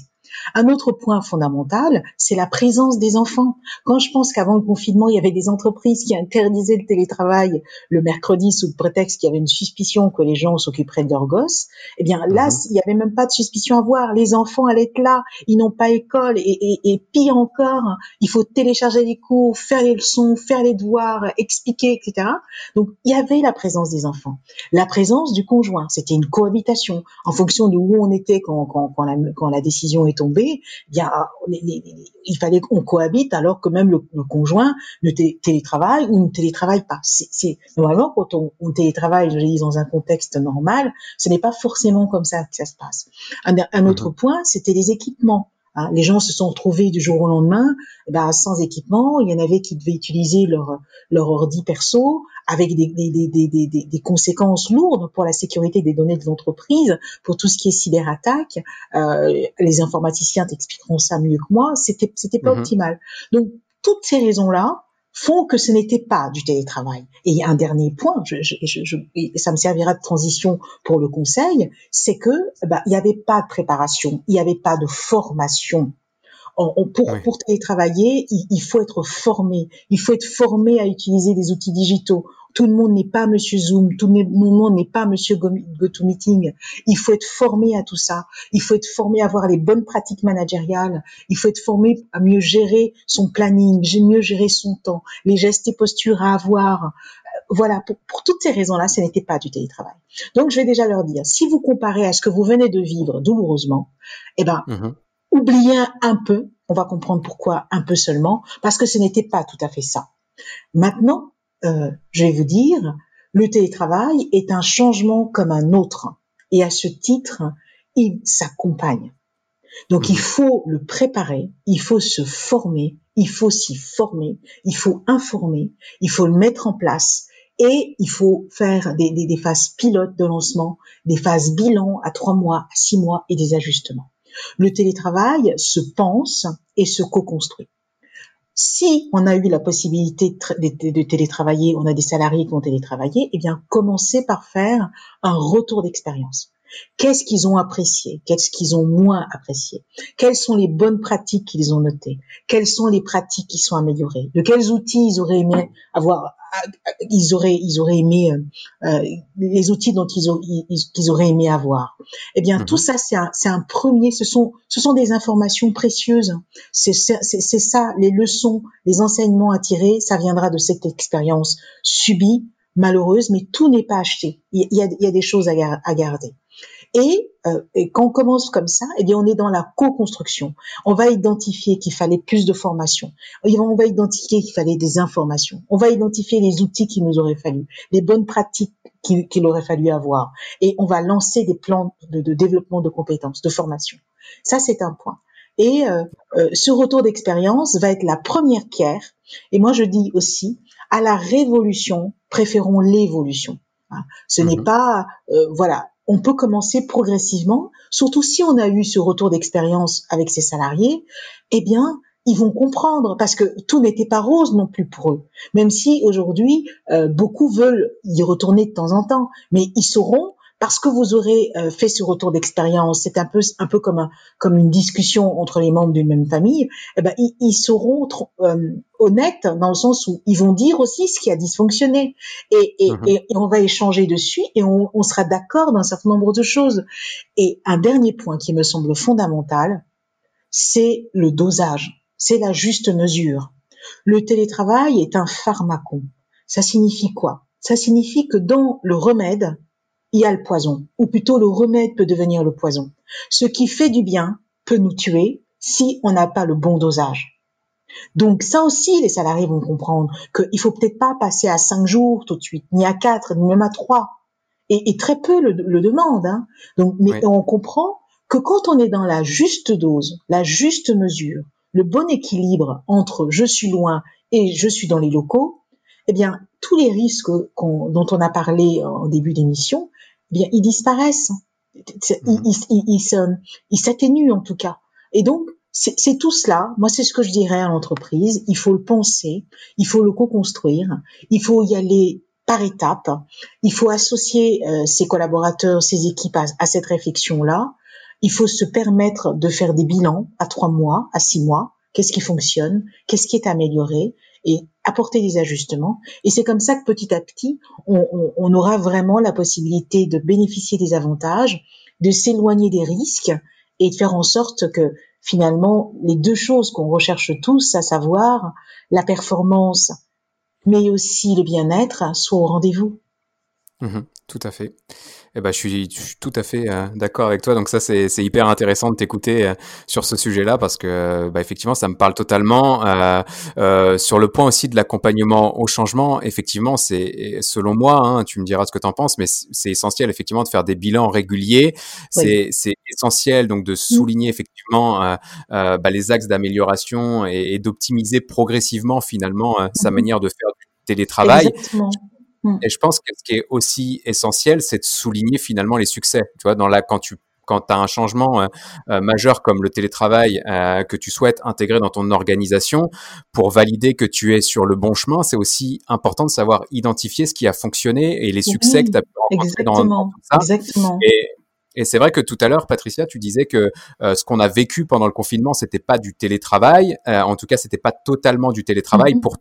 Un autre point fondamental, c'est la présence des enfants. Quand je pense qu'avant le confinement, il y avait des entreprises qui interdisaient le télétravail le mercredi sous le prétexte qu'il y avait une suspicion que les gens s'occuperaient de leurs gosses, eh bien là, mhm. il n'y avait même pas de suspicion à voir. Les enfants allaient être là, ils n'ont pas école et, et, et, pire encore, il faut télécharger les cours, faire les leçons, faire les devoirs, expliquer, etc. Donc il y avait la présence des enfants, la présence du conjoint. C'était une cohabitation en fonction de où on était quand, quand, quand, la, quand la décision est tombé, il fallait qu'on cohabite alors que même le, conjoint ne télétravaille ou ne télétravaille pas. C'est normalement quand on, télétravaille, je dis dans un contexte normal, ce n'est pas forcément comme ça que ça se passe. Un, autre mhm. point, c'était les équipements. Hein, les gens se sont retrouvés du jour au lendemain eh ben, sans équipement. Il y en avait qui devaient utiliser leur, leur ordi perso avec des, des, des, des, conséquences lourdes pour la sécurité des données de l'entreprise, pour tout ce qui est cyberattaque. Euh, les informaticiens t'expliqueront ça mieux que moi. C'était c'était pas mhm. optimal. Donc toutes ces raisons-là, font que ce n'était pas du télétravail. Et un dernier point, je, je, je, ça me servira de transition pour le conseil, c'est que bah, il n'y avait pas de préparation, il n'y avait pas de formation. On, pour, pour télétravailler, il, il, faut être formé. Il faut être formé à utiliser des outils digitaux. Tout le monde n'est pas Monsieur Zoom, tout le monde n'est pas Monsieur GoToMeeting. Il faut être formé à tout ça. Il faut être formé à avoir les bonnes pratiques managériales. Il faut être formé à mieux gérer son planning, mieux gérer son temps, les gestes et postures à avoir. Euh, voilà, pour, toutes ces raisons-là, ce n'était pas du télétravail. Donc, je vais déjà leur dire, si vous comparez à ce que vous venez de vivre douloureusement, eh ben, mmh oubliez un peu. On va comprendre pourquoi un peu seulement, parce que ce n'était pas tout à fait ça. Maintenant, euh, je vais vous dire, le télétravail est un changement comme un autre. Et à ce titre, il s'accompagne. Donc il mhm. faut le préparer, il faut se former, il faut s'y former, il faut informer, il faut le mettre en place et il faut faire des, des, des phases pilotes de lancement, des phases bilan à trois mois, à six mois et des ajustements. Le télétravail se pense et se co-construit. Si on a eu la possibilité de, télétravailler, on a des salariés qui ont télétravaillé, eh bien, commencez par faire un retour d'expérience. Qu'est-ce qu'ils ont apprécié? Qu'est-ce qu'ils ont moins apprécié? Quelles sont les bonnes pratiques qu'ils ont notées? Quelles sont les pratiques qui sont améliorées? De quels outils ils auraient aimé avoir ils auraient ils auraient aimé euh, euh, les outils dont ils, ont, ils, auraient aimé avoir? Eh bien, tout mhm. ça c'est un, premier. Ce sont ce sont des informations précieuses. C'est c'est ça les leçons, les enseignements à tirer. Ça viendra de cette expérience subie, malheureuse, mais tout n'est pas acheté. Il y a, il y a des choses à, à garder. Et, euh, et, quand on commence comme ça, eh bien, on est dans la co-construction. On va identifier qu'il fallait plus de formation. On va identifier qu'il fallait des informations. On va identifier les outils qu'il nous aurait fallu, les bonnes pratiques qu'il aurait fallu avoir. Et on va lancer des plans de, de développement de compétences, de formation. Ça, c'est un point. Et euh, euh, ce retour d'expérience va être la première pierre. Et moi, je dis aussi, à la révolution, préférons l'évolution. Hein. Ce n'est mhm. pas, euh, voilà, on peut commencer progressivement, surtout si on a eu ce retour d'expérience avec ses salariés, eh bien, ils vont comprendre parce que tout n'était pas rose non plus pour eux. Même si aujourd'hui, euh, beaucoup veulent y retourner de temps en temps, mais ils sauront parce que vous aurez euh, fait ce retour d'expérience, c'est un peu un peu comme un, comme une discussion entre les membres d'une même famille. Eh ben ils, ils seront euh, honnêtes dans le sens où ils vont dire aussi ce qui a dysfonctionné et, et, mhm. et, on va échanger dessus et on, on sera d'accord d'un certain nombre de choses. Et un dernier point qui me semble fondamental, c'est le dosage, c'est la juste mesure. Le télétravail est un pharmacon. Ça signifie quoi? Ça signifie que dans le remède, il y a le poison, ou plutôt le remède peut devenir le poison. Ce qui fait du bien peut nous tuer si on n'a pas le bon dosage. Donc ça aussi, les salariés vont comprendre qu'il faut peut-être pas passer à cinq jours tout de suite, ni à quatre, ni même à trois. Et, très peu le, demandent. Hein. Donc, mais on comprend que quand on est dans la juste dose, la juste mesure, le bon équilibre entre je suis loin et je suis dans les locaux, eh bien, tous les risques dont on a parlé en début d'émission, bien, ils disparaissent. Ils mhm. s'atténuent en tout cas. Et donc, c'est tout cela. Moi, c'est ce que je dirais à l'entreprise. Il faut le penser, il faut le co-construire, il faut y aller par étapes. Il faut associer euh, ses collaborateurs, ses équipes à cette réflexion-là. Il faut se permettre de faire des bilans à trois mois, à six mois. Qu'est-ce qui fonctionne? Qu'est-ce qui est amélioré? Et apporter des ajustements. Et c'est comme ça que petit à petit, on, aura vraiment la possibilité de bénéficier des avantages, de s'éloigner des risques et de faire en sorte que finalement les deux choses qu'on recherche tous, à savoir la performance, mais aussi le bien-être, soient au rendez-vous. Mmh tout à fait. Eh ben, je suis, tout à fait euh, d'accord avec toi. Donc ça, c'est hyper intéressant de t'écouter euh, sur ce sujet-là parce que, bah, effectivement, ça me parle totalement. Euh, sur le point aussi de l'accompagnement au changement, effectivement, c'est selon moi, hein, tu me diras ce que tu en penses, mais c'est essentiel effectivement de faire des bilans réguliers. C'est essentiel donc de mmh. souligner effectivement bah, les axes d'amélioration et, d'optimiser progressivement finalement sa mmh manière de faire du télétravail. Exactement. Mm. Et je pense que ce qui est aussi essentiel, c'est de souligner finalement les succès. Tu vois, dans la quand tu quand tu as un changement euh, euh, majeur comme le télétravail euh, que tu souhaites intégrer dans ton organisation pour valider que tu es sur le bon chemin, c'est aussi important de savoir identifier ce qui a fonctionné et les succès que tu as pu rencontrer dans, dans, ça. Exactement. Et, et c'est vrai que tout à l'heure, Patricia, tu disais que ce qu'on a vécu pendant le confinement, c'était pas du télétravail. en tout cas, c'était pas totalement du télétravail mm-hmm. pour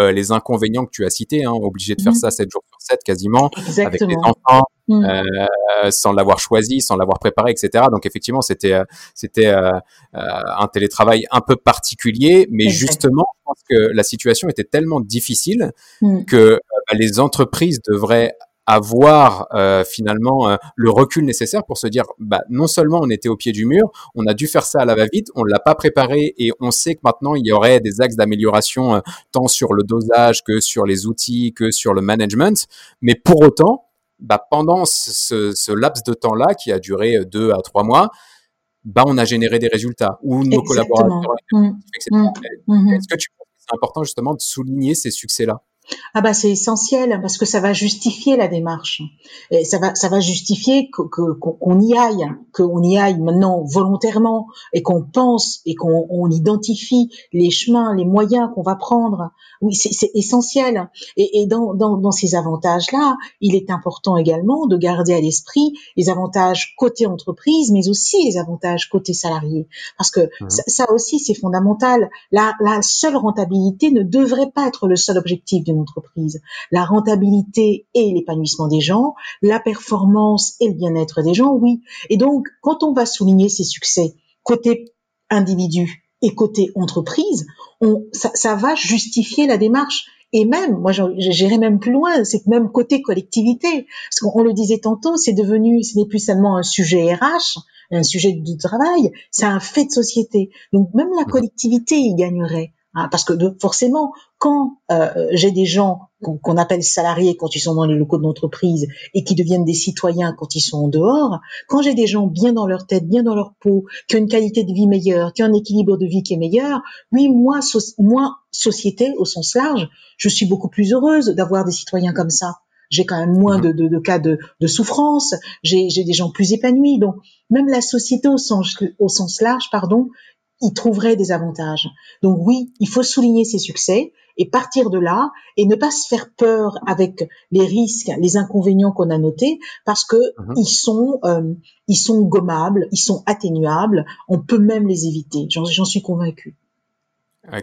euh, les inconvénients que tu as cités, hein, obligé de faire mmh. ça 7 jours sur 7 quasiment, avec les enfants, mmh. euh, sans l'avoir choisi, sans l'avoir préparé, etc. Donc effectivement, c'était euh, un télétravail un peu particulier, mais justement, je pense que la situation était tellement difficile mmh. que bah, les entreprises devraient avoir euh, finalement euh, le recul nécessaire pour se dire bah non seulement on était au pied du mur, on a dû faire ça à la va-vite, on l'a pas préparé et on sait que maintenant il y aurait des axes d'amélioration euh, tant sur le dosage que sur les outils que sur le management, mais pour autant bah, pendant ce, ce laps de temps-là qui a duré deux à trois mois, bah on a généré des résultats ou nos collaborateurs. Mmh. Mmh. Mmh. Est-ce que tu penses que c'est important justement de souligner ces succès-là? Ah bah c'est essentiel parce que ça va justifier la démarche. Et ça va ça va justifier que qu'on y aille, qu'on y aille maintenant volontairement et qu'on pense et qu'on on identifie les chemins, les moyens qu'on va prendre. Oui, c'est essentiel. Et, et dans, dans, dans ces avantages-là, il est important également de garder à l'esprit les avantages côté entreprise, mais aussi les avantages côté salarié, parce que mmh. ça, ça, aussi c'est fondamental. La, la seule rentabilité ne devrait pas être le seul objectif d'une entreprise. La rentabilité et l'épanouissement des gens, la performance et le bien-être des gens, oui. Et donc, quand on va souligner ces succès côté individu et côté entreprise, on, ça, ça va justifier la démarche. Et même, moi, j'irai même plus loin, c'est que même côté collectivité, parce qu'on le disait tantôt, c'est devenu, ce n'est plus seulement un sujet RH, un sujet de travail, c'est un fait de société. Donc même la mmh. collectivité y gagnerait. Hein, parce que forcément, quand euh, j'ai des gens qu'on appelle salariés quand ils sont dans les locaux de l'entreprise et qui deviennent des citoyens quand ils sont en dehors, quand j'ai des gens bien dans leur tête, bien dans leur peau, qui ont une qualité de vie meilleure, qui ont un équilibre de vie qui est meilleur, oui, moi, moi, société au sens large, je suis beaucoup plus heureuse d'avoir des citoyens comme ça. J'ai quand même moins de, cas de, souffrance, j'ai des gens plus épanouis. Donc, même la société au sens large, pardon, il trouverait des avantages. Donc oui, il faut souligner ses succès et partir de là et ne pas se faire peur avec les risques, les inconvénients qu'on a notés parce que mhm. ils sont euh, ils sont gommables, ils sont atténuables, on peut même les éviter. J'en suis convaincue.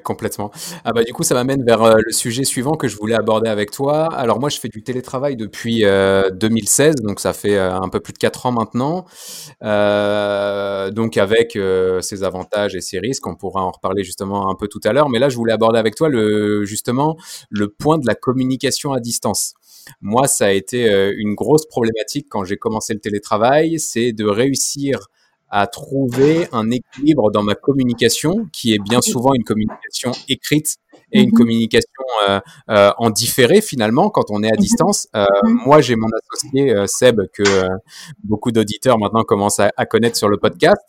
Complètement. Ah bah du coup, ça m'amène vers euh, le sujet suivant que je voulais aborder avec toi. Alors moi, je fais du télétravail depuis 2016, euh, donc ça fait euh, un peu plus de quatre ans maintenant. donc avec ses avantages et ses risques, on pourra en reparler justement un peu tout à l'heure. Mais là, je voulais aborder avec toi le justement le point de la communication à distance. Moi, ça a été une grosse problématique quand j'ai commencé le télétravail, c'est de réussir à trouver un équilibre dans ma communication, qui est bien souvent une communication écrite et une mhm. communication euh, euh, en différé finalement quand on est à mhm. distance. Euh, mhm. Moi, j'ai mon associé Seb que beaucoup d'auditeurs maintenant commencent à, à, connaître sur le podcast.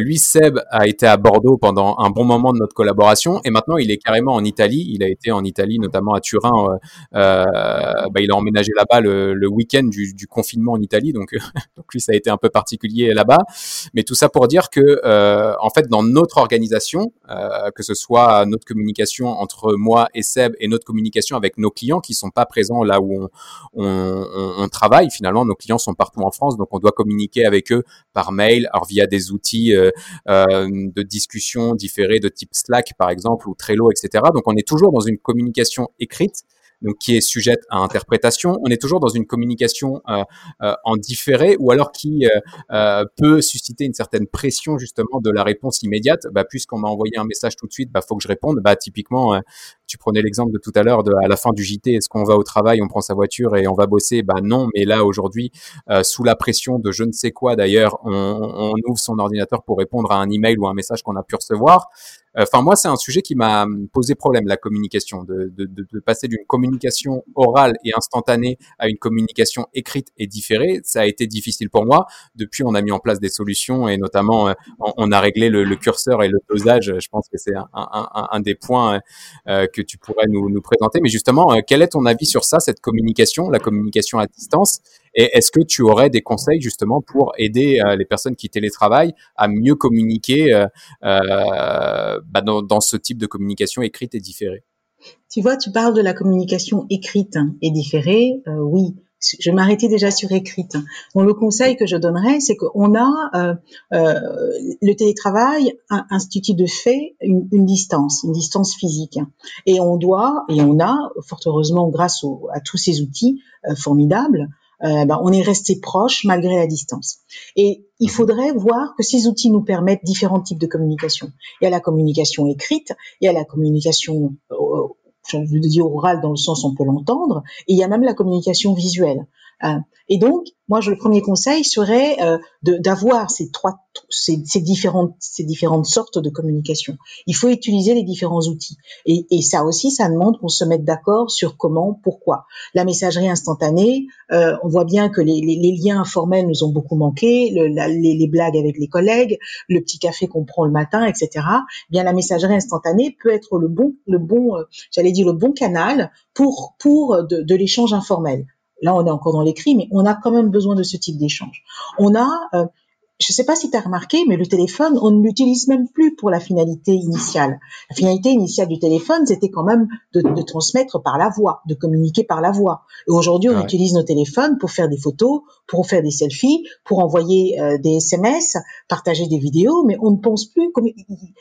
Lui, Seb a été à Bordeaux pendant un bon moment de notre collaboration et maintenant il est carrément en Italie. Il a été en Italie, notamment à Turin. Bah, il a emménagé là-bas le, week-end du, confinement en Italie, donc, lui ça a été un peu particulier là-bas. Mais tout ça pour dire que en fait dans notre organisation, que ce soit notre communication entre moi et Seb et notre communication avec nos clients qui sont pas présents là où on, travaille. Finalement, nos clients sont partout en France, donc on doit communiquer avec eux par mail, alors via des outils euh, euh, de discussion différés de type Slack par exemple ou Trello, etc. Donc on est toujours dans une communication écrite donc qui est sujette à interprétation. On est toujours dans une communication euh, euh, en différé ou alors qui euh, peut susciter une certaine pression justement de la réponse immédiate. Bah, puisqu'on m'a envoyé un message tout de suite, bah faut que je réponde. Bah typiquement, tu prenais l'exemple de tout à l'heure, à la fin du JT, est-ce qu'on va au travail, on prend sa voiture et on va bosser? Bah non, mais là aujourd'hui, sous la pression de je ne sais quoi d'ailleurs, on, on, ouvre son ordinateur pour répondre à un email ou un message qu'on a pu recevoir. Enfin, moi, c'est un sujet qui m'a posé problème, la communication, de, de, de, passer d'une communication orale et instantanée à une communication écrite et différée. Ça a été difficile pour moi. Depuis, on a mis en place des solutions et notamment, euh, on, a réglé le, le, curseur et le dosage. Je pense que c'est un, un, un, des points euh, que tu pourrais nous, nous présenter. Mais justement, euh, quel est ton avis sur ça, cette communication, la communication à distance? Et est-ce que tu aurais des conseils justement pour aider euh, les personnes qui télétravaillent à mieux communiquer euh, euh, bah, dans, dans, ce type de communication écrite et différée? Tu vois, tu parles de la communication écrite et différée. oui, je m'arrêtais déjà sur écrite. Donc, le conseil que je donnerais, c'est qu'on a le télétravail institue de fait une, distance, une distance physique, et on doit et on a, fort heureusement, grâce à tous ces outils formidables, euh, ben, on est resté proche malgré la distance. Et il mhm. faudrait voir que ces outils nous permettent différents types de communication. Il y a la communication écrite, il y a la communication, euh, je veux dire orale dans le sens où on peut l'entendre, et il y a même la communication visuelle. Euh, et donc, moi, le premier conseil serait euh, d'avoir ces trois, ces, ces, différentes, ces différentes sortes de communication. Il faut utiliser les différents outils. Et, et ça aussi, ça demande qu'on se mette d'accord sur comment, pourquoi. La messagerie instantanée, euh, on voit bien que les, les, les, liens informels nous ont beaucoup manqué, le, les, les, blagues avec les collègues, le petit café qu'on prend le matin, etc. Eh bien, la messagerie instantanée peut être le bon, le bon, euh, j'allais dire le bon canal pour pour de, de l'échange informel. Là, on est encore dans l'écrit, mais on a quand même besoin de ce type d'échange. On a, euh, je ne sais pas si tu as remarqué, mais le téléphone, on ne l'utilise même plus pour la finalité initiale. La finalité initiale du téléphone, c'était quand même de, de, transmettre par la voix, de communiquer par la voix. Et aujourd'hui, on utilise nos téléphones pour faire des photos, pour faire des selfies, pour envoyer euh, des SMS, partager des vidéos, mais on ne pense plus comme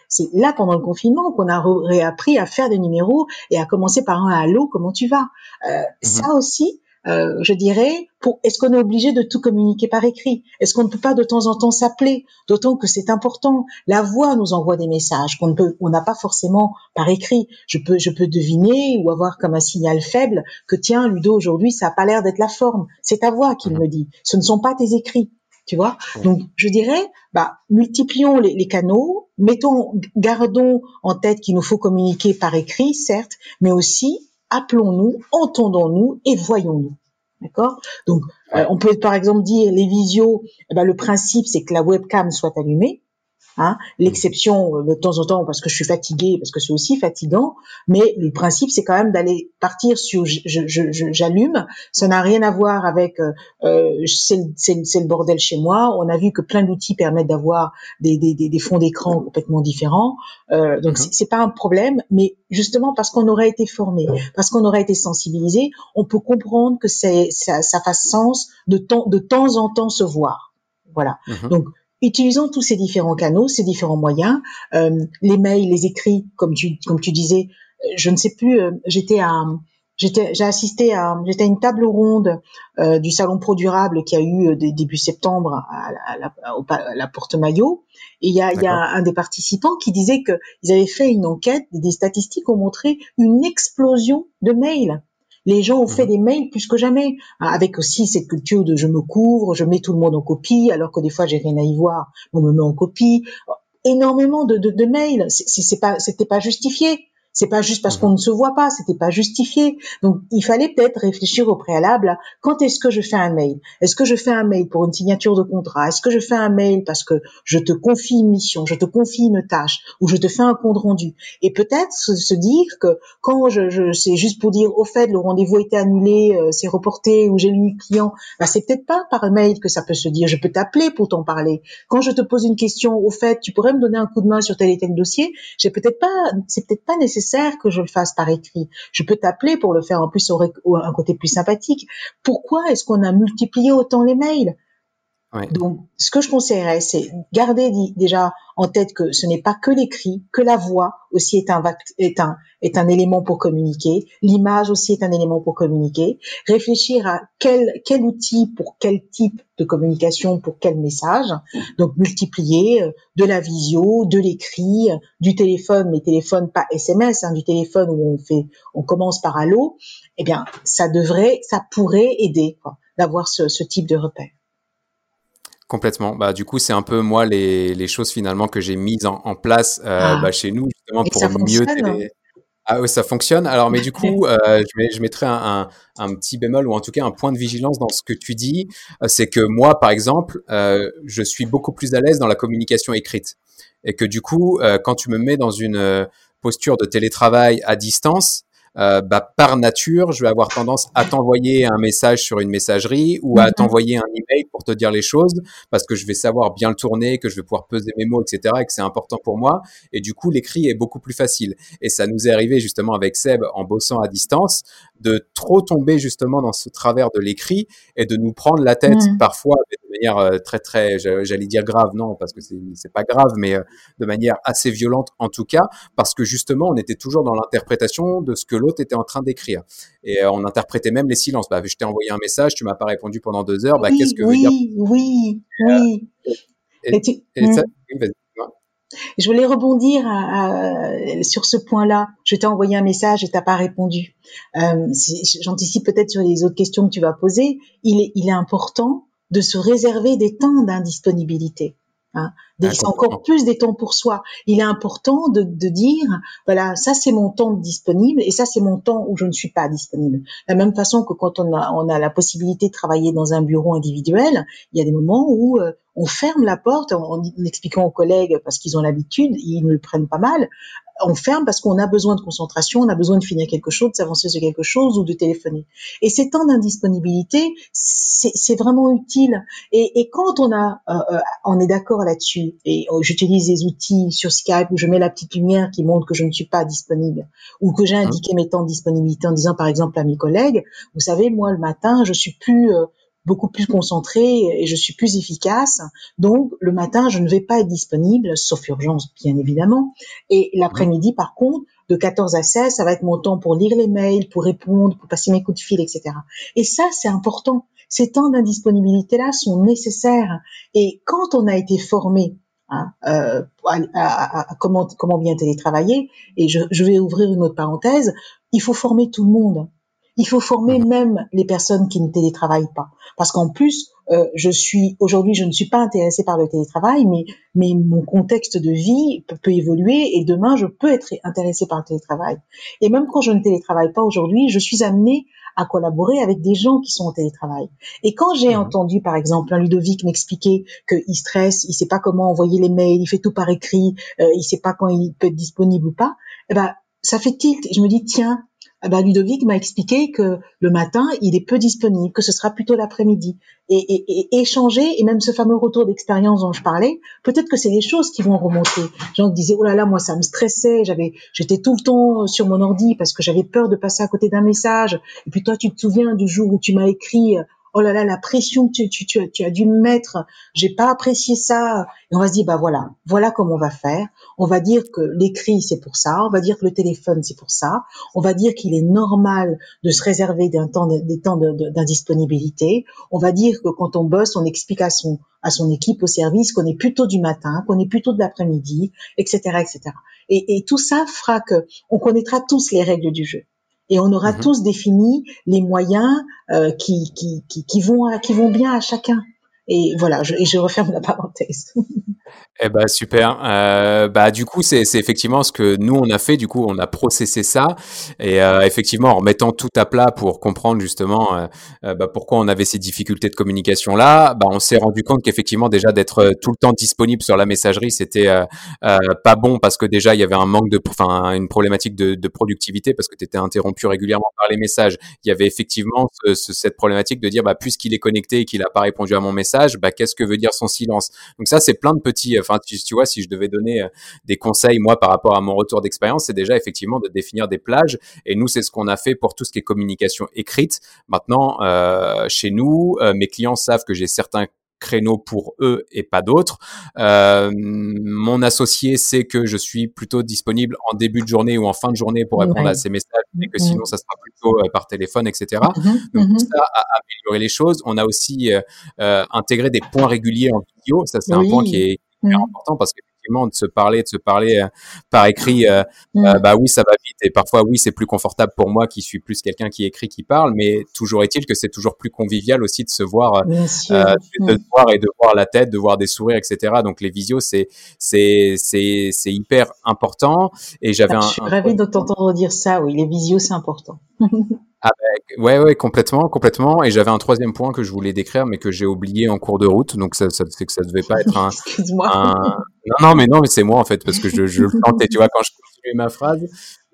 c'est là pendant le confinement qu'on a réappris à faire des numéros et à commencer par un allô, comment tu vas? Euh, mhm. Ça aussi, euh, je dirais, pour est-ce qu'on est obligé de tout communiquer par écrit? Est-ce qu'on ne peut pas de temps en temps s'appeler? D'autant que c'est important. La voix nous envoie des messages qu'on ne peut, on n'a pas forcément par écrit. Je peux, je peux deviner ou avoir comme un signal faible que tiens, Ludo, aujourd'hui, ça a pas l'air d'être la forme. C'est ta voix qui me dit. Ce ne sont pas tes écrits. Tu vois? Donc, je dirais, bah, multiplions les, les canaux, mettons, gardons en tête qu'il nous faut communiquer par écrit, certes, mais aussi appelons-nous, entendons-nous et voyons-nous. D'accord? Donc, euh, on peut par exemple dire les visios, eh ben, le principe c'est que la webcam soit allumée. Hein. L'exception euh, de temps en temps parce que je suis fatiguée, parce que c'est aussi fatigant, mais le principe c'est quand même d'aller partir sur j'allume. Ça n'a rien à voir avec euh, euh c'est le, bordel chez moi. On a vu que plein d'outils permettent d'avoir des, des, des, fonds d'écran complètement différents. Euh, donc c'est pas un problème, mais justement parce qu'on aurait été formé, parce qu'on aurait été sensibilisé, on peut comprendre que ça, ça fasse sens de temps de temps en temps se voir. Voilà. Mm-hmm. Donc utilisons tous ces différents canaux, ces différents moyens, euh, les mails, les écrits, comme tu, comme tu disais, je ne sais plus, j'étais à, J'étais, j'ai assisté à, j'étais à une table ronde euh, du salon Pro Durable qui a eu euh, début septembre à, la, à la, Porte Maillot. Et il y a, y a un des participants qui disait que ils avaient fait une enquête, des statistiques ont montré une explosion de mails. Les gens ont fait mhm. des mails plus que jamais, hein, avec aussi cette culture de je me couvre, je mets tout le monde en copie, alors que des fois j'ai rien à y voir, on me met en copie. Énormément de, de, de mails, c'est pas, c'était pas justifié. C'est pas juste parce qu'on mhm. ne se voit pas, c'était pas justifié. Donc il fallait peut-être réfléchir au préalable. Quand est-ce que je fais un mail? Est-ce que je fais un mail pour une signature de contrat? Est-ce que je fais un mail parce que je te confie une mission, je te confie une tâche ou je te fais un compte rendu? Et peut-être se, dire que quand je, je c'est juste pour dire au fait le rendez-vous a été annulé, euh, c'est reporté ou j'ai lu le client, bah, c'est peut-être pas par mail que ça peut se dire. Je peux t'appeler pour t'en parler. Quand je te pose une question, au fait, tu pourrais me donner un coup de main sur tel et tel dossier? J'ai peut-être pas, c'est peut-être pas nécessaire que je le fasse par écrit. Je peux t'appeler pour le faire en plus au, un côté plus sympathique. Pourquoi est-ce qu'on a multiplié autant les mails? Donc, ce que je conseillerais, c'est garder déjà en tête que ce n'est pas que l'écrit, que la voix aussi est un, est un, est un élément pour communiquer, l'image aussi est un élément pour communiquer, réfléchir à quel, quel outil pour quel type de communication, pour quel message, donc multiplier euh, de la visio, de l'écrit, du téléphone, mais téléphone pas SMS, hein, du téléphone où on fait, on commence par allô, eh bien, ça devrait, ça pourrait aider d'avoir ce, ce type de repère. Complètement. Bah, du coup, c'est un peu moi les, les choses finalement que j'ai mises en, en place euh, ah. bah, chez nous justement pour mieux télé... Ah oui, ça fonctionne. Alors, mais du coup, euh, je, mettrai un, un, un, petit bémol ou en tout cas un point de vigilance dans ce que tu dis. Euh, c'est que moi, par exemple, euh, je suis beaucoup plus à l'aise dans la communication écrite. Et que du coup, quand tu me mets dans une posture de télétravail à distance, euh, bah, par nature, je vais avoir tendance à t'envoyer un message sur une messagerie ou à mhm. t'envoyer un email pour te dire les choses parce que je vais savoir bien le tourner, que je vais pouvoir peser mes mots, etc. et que c'est important pour moi. Et du coup, l'écrit est beaucoup plus facile. Et ça nous est arrivé justement avec Seb en bossant à distance de trop tomber justement dans ce travers de l'écrit et de nous prendre la tête mhm. parfois manière euh, très très, j'allais dire grave, non parce que c'est pas grave, mais euh, de manière assez violente en tout cas parce que justement on était toujours dans l'interprétation de ce que l'autre était en train d'écrire. Et euh, on interprétait même les silences. Bah, je t'ai envoyé un message, tu m'as pas répondu pendant deux heures. Bah, qu'est-ce que oui, veut dire? Oui, oui, Je voulais rebondir sur ce point-là. Je t'ai envoyé un message et t'as pas répondu. Euh, j'anticipe peut-être sur les autres questions que tu vas poser. Il est, il est important de se réserver des temps d'indisponibilité. Hein, encore plus des temps pour soi. Il est important de, de dire, voilà, ça c'est mon temps disponible et ça c'est mon temps où je ne suis pas disponible. De la même façon que quand on a, on a la possibilité de travailler dans un bureau individuel, il y a des moments où euh, on ferme la porte en, en expliquant aux collègues parce qu'ils ont l'habitude, ils nous le prennent pas mal on ferme parce qu'on a besoin de concentration, on a besoin de finir quelque chose, de s'avancer sur quelque chose ou de téléphoner. Et ces temps d'indisponibilité, c'est vraiment utile. Et, et, quand on a, euh, euh on est d'accord là-dessus, et euh, j'utilise des outils sur Skype où je mets la petite lumière qui montre que je ne suis pas disponible, ou que j'ai hein? indiqué mes temps de disponibilité en disant par exemple à mes collègues, vous savez, moi le matin, je suis plus euh, beaucoup plus concentrée et je suis plus efficace. Donc le matin, je ne vais pas être disponible, sauf urgence bien évidemment. Et l'après-midi, par contre, de 14 à 16, ça va être mon temps pour lire les mails, pour répondre, pour passer mes coups de fil, etc. Et ça, c'est important. Ces temps d'indisponibilité-là sont nécessaires. Et quand on a été formé hein, euh, à, comment, comment bien télétravailler, et je, je vais ouvrir une autre parenthèse, il faut former tout le monde. Il faut former mhm. même les personnes qui ne télétravaillent pas, parce qu'en plus, euh, je suis aujourd'hui, je ne suis pas intéressée par le télétravail, mais mais mon contexte de vie peut, évoluer et demain, je peux être intéressée par le télétravail. Et même quand je ne télétravaille pas aujourd'hui, je suis amenée à collaborer avec des gens qui sont en télétravail. Et quand j'ai mhm. entendu, par exemple, un Ludovic m'expliquer qu'il stresse, il sait pas comment envoyer les mails, il fait tout par écrit, euh, il sait pas quand il peut être disponible ou pas, eh ben ça fait tilt. Je me dis tiens, bah, Ludovic m'a expliqué que le matin, il est peu disponible, que ce sera plutôt l'après-midi. Et, et, et, échanger, et même ce fameux retour d'expérience dont je parlais, peut-être que c'est des choses qui vont remonter. Gens disaient, oh là là, moi ça me stressait, j'avais, j'étais tout le temps sur mon ordi parce que j'avais peur de passer à côté d'un message. Et puis toi, tu te souviens du jour où tu m'as écrit oh là là, la pression que tu, tu, tu, tu as dû me mettre, j'ai pas apprécié ça. On va se dire, bah voilà, voilà comment on va faire. On va dire que l'écrit, c'est pour ça. On va dire que le téléphone, c'est pour ça. On va dire qu'il est normal de se réserver des temps, des temps d'indisponibilité. On va dire que quand on bosse, on explique à son, à son équipe, au service, qu'on est plutôt du matin, qu'on est plutôt de l'après-midi, etc., etc. Et, et tout ça fera que on connaîtra tous les règles du jeu et on aura mhm. tous défini les moyens euh, qui, qui, qui, qui, vont, qui vont bien à chacun. Et voilà, je, et je referme la parenthèse. Eh ben super. Euh, bah du coup c'est effectivement ce que nous on a fait. Du coup on a processé ça et euh, effectivement en remettant tout à plat pour comprendre justement euh, bah, pourquoi on avait ces difficultés de communication là. Bah on s'est rendu compte qu'effectivement déjà d'être tout le temps disponible sur la messagerie c'était pas bon parce que déjà il y avait un manque de, enfin une problématique de, productivité parce que tu étais interrompu régulièrement par les messages. Il y avait effectivement ce, ce, cette problématique de dire bah puisqu'il est connecté et qu'il a pas répondu à mon message, bah qu'est-ce que veut dire son silence? Donc ça c'est plein de petits enfin, tu, vois, si je devais donner euh, des conseils, moi, par rapport à mon retour d'expérience, c'est déjà effectivement de définir des plages. Et nous, c'est ce qu'on a fait pour tout ce qui est communication écrite. Maintenant, euh, chez nous, euh, mes clients savent que j'ai certains créneaux pour eux et pas d'autres. Euh, mon associé sait que je suis plutôt disponible en début de journée ou en fin de journée pour répondre à ses messages, mais que sinon ça sera plutôt par téléphone, etc. Mm-hmm. Donc mm-hmm. ça a amélioré les choses. On a aussi euh, intégré des points réguliers en vidéo. Ça c'est un point qui est Mmh. important parce qu'effectivement de se parler, de se parler euh, par écrit, euh, mmh. euh, bah oui ça va vite et parfois oui c'est plus confortable pour moi qui suis plus quelqu'un qui écrit, qui parle, mais toujours est-il que c'est toujours plus convivial aussi de se voir, de, se mmh. voir et de voir la tête, de voir des sourires, etc. Donc les visios c'est c'est c'est c'est hyper important et j'avais. Ah, je suis ravie de t'entendre dire ça. Oui, les visios c'est important. Ah ben, ouais, ouais, complètement, complètement. Et j'avais un troisième point que je voulais décrire, mais que j'ai oublié en cours de route. Donc ça, ça c'est que ça devait pas être un. Excuse-moi. Non, non, mais non, mais c'est moi en fait, parce que je, je le sentais. tu vois, quand je continuais ma phrase,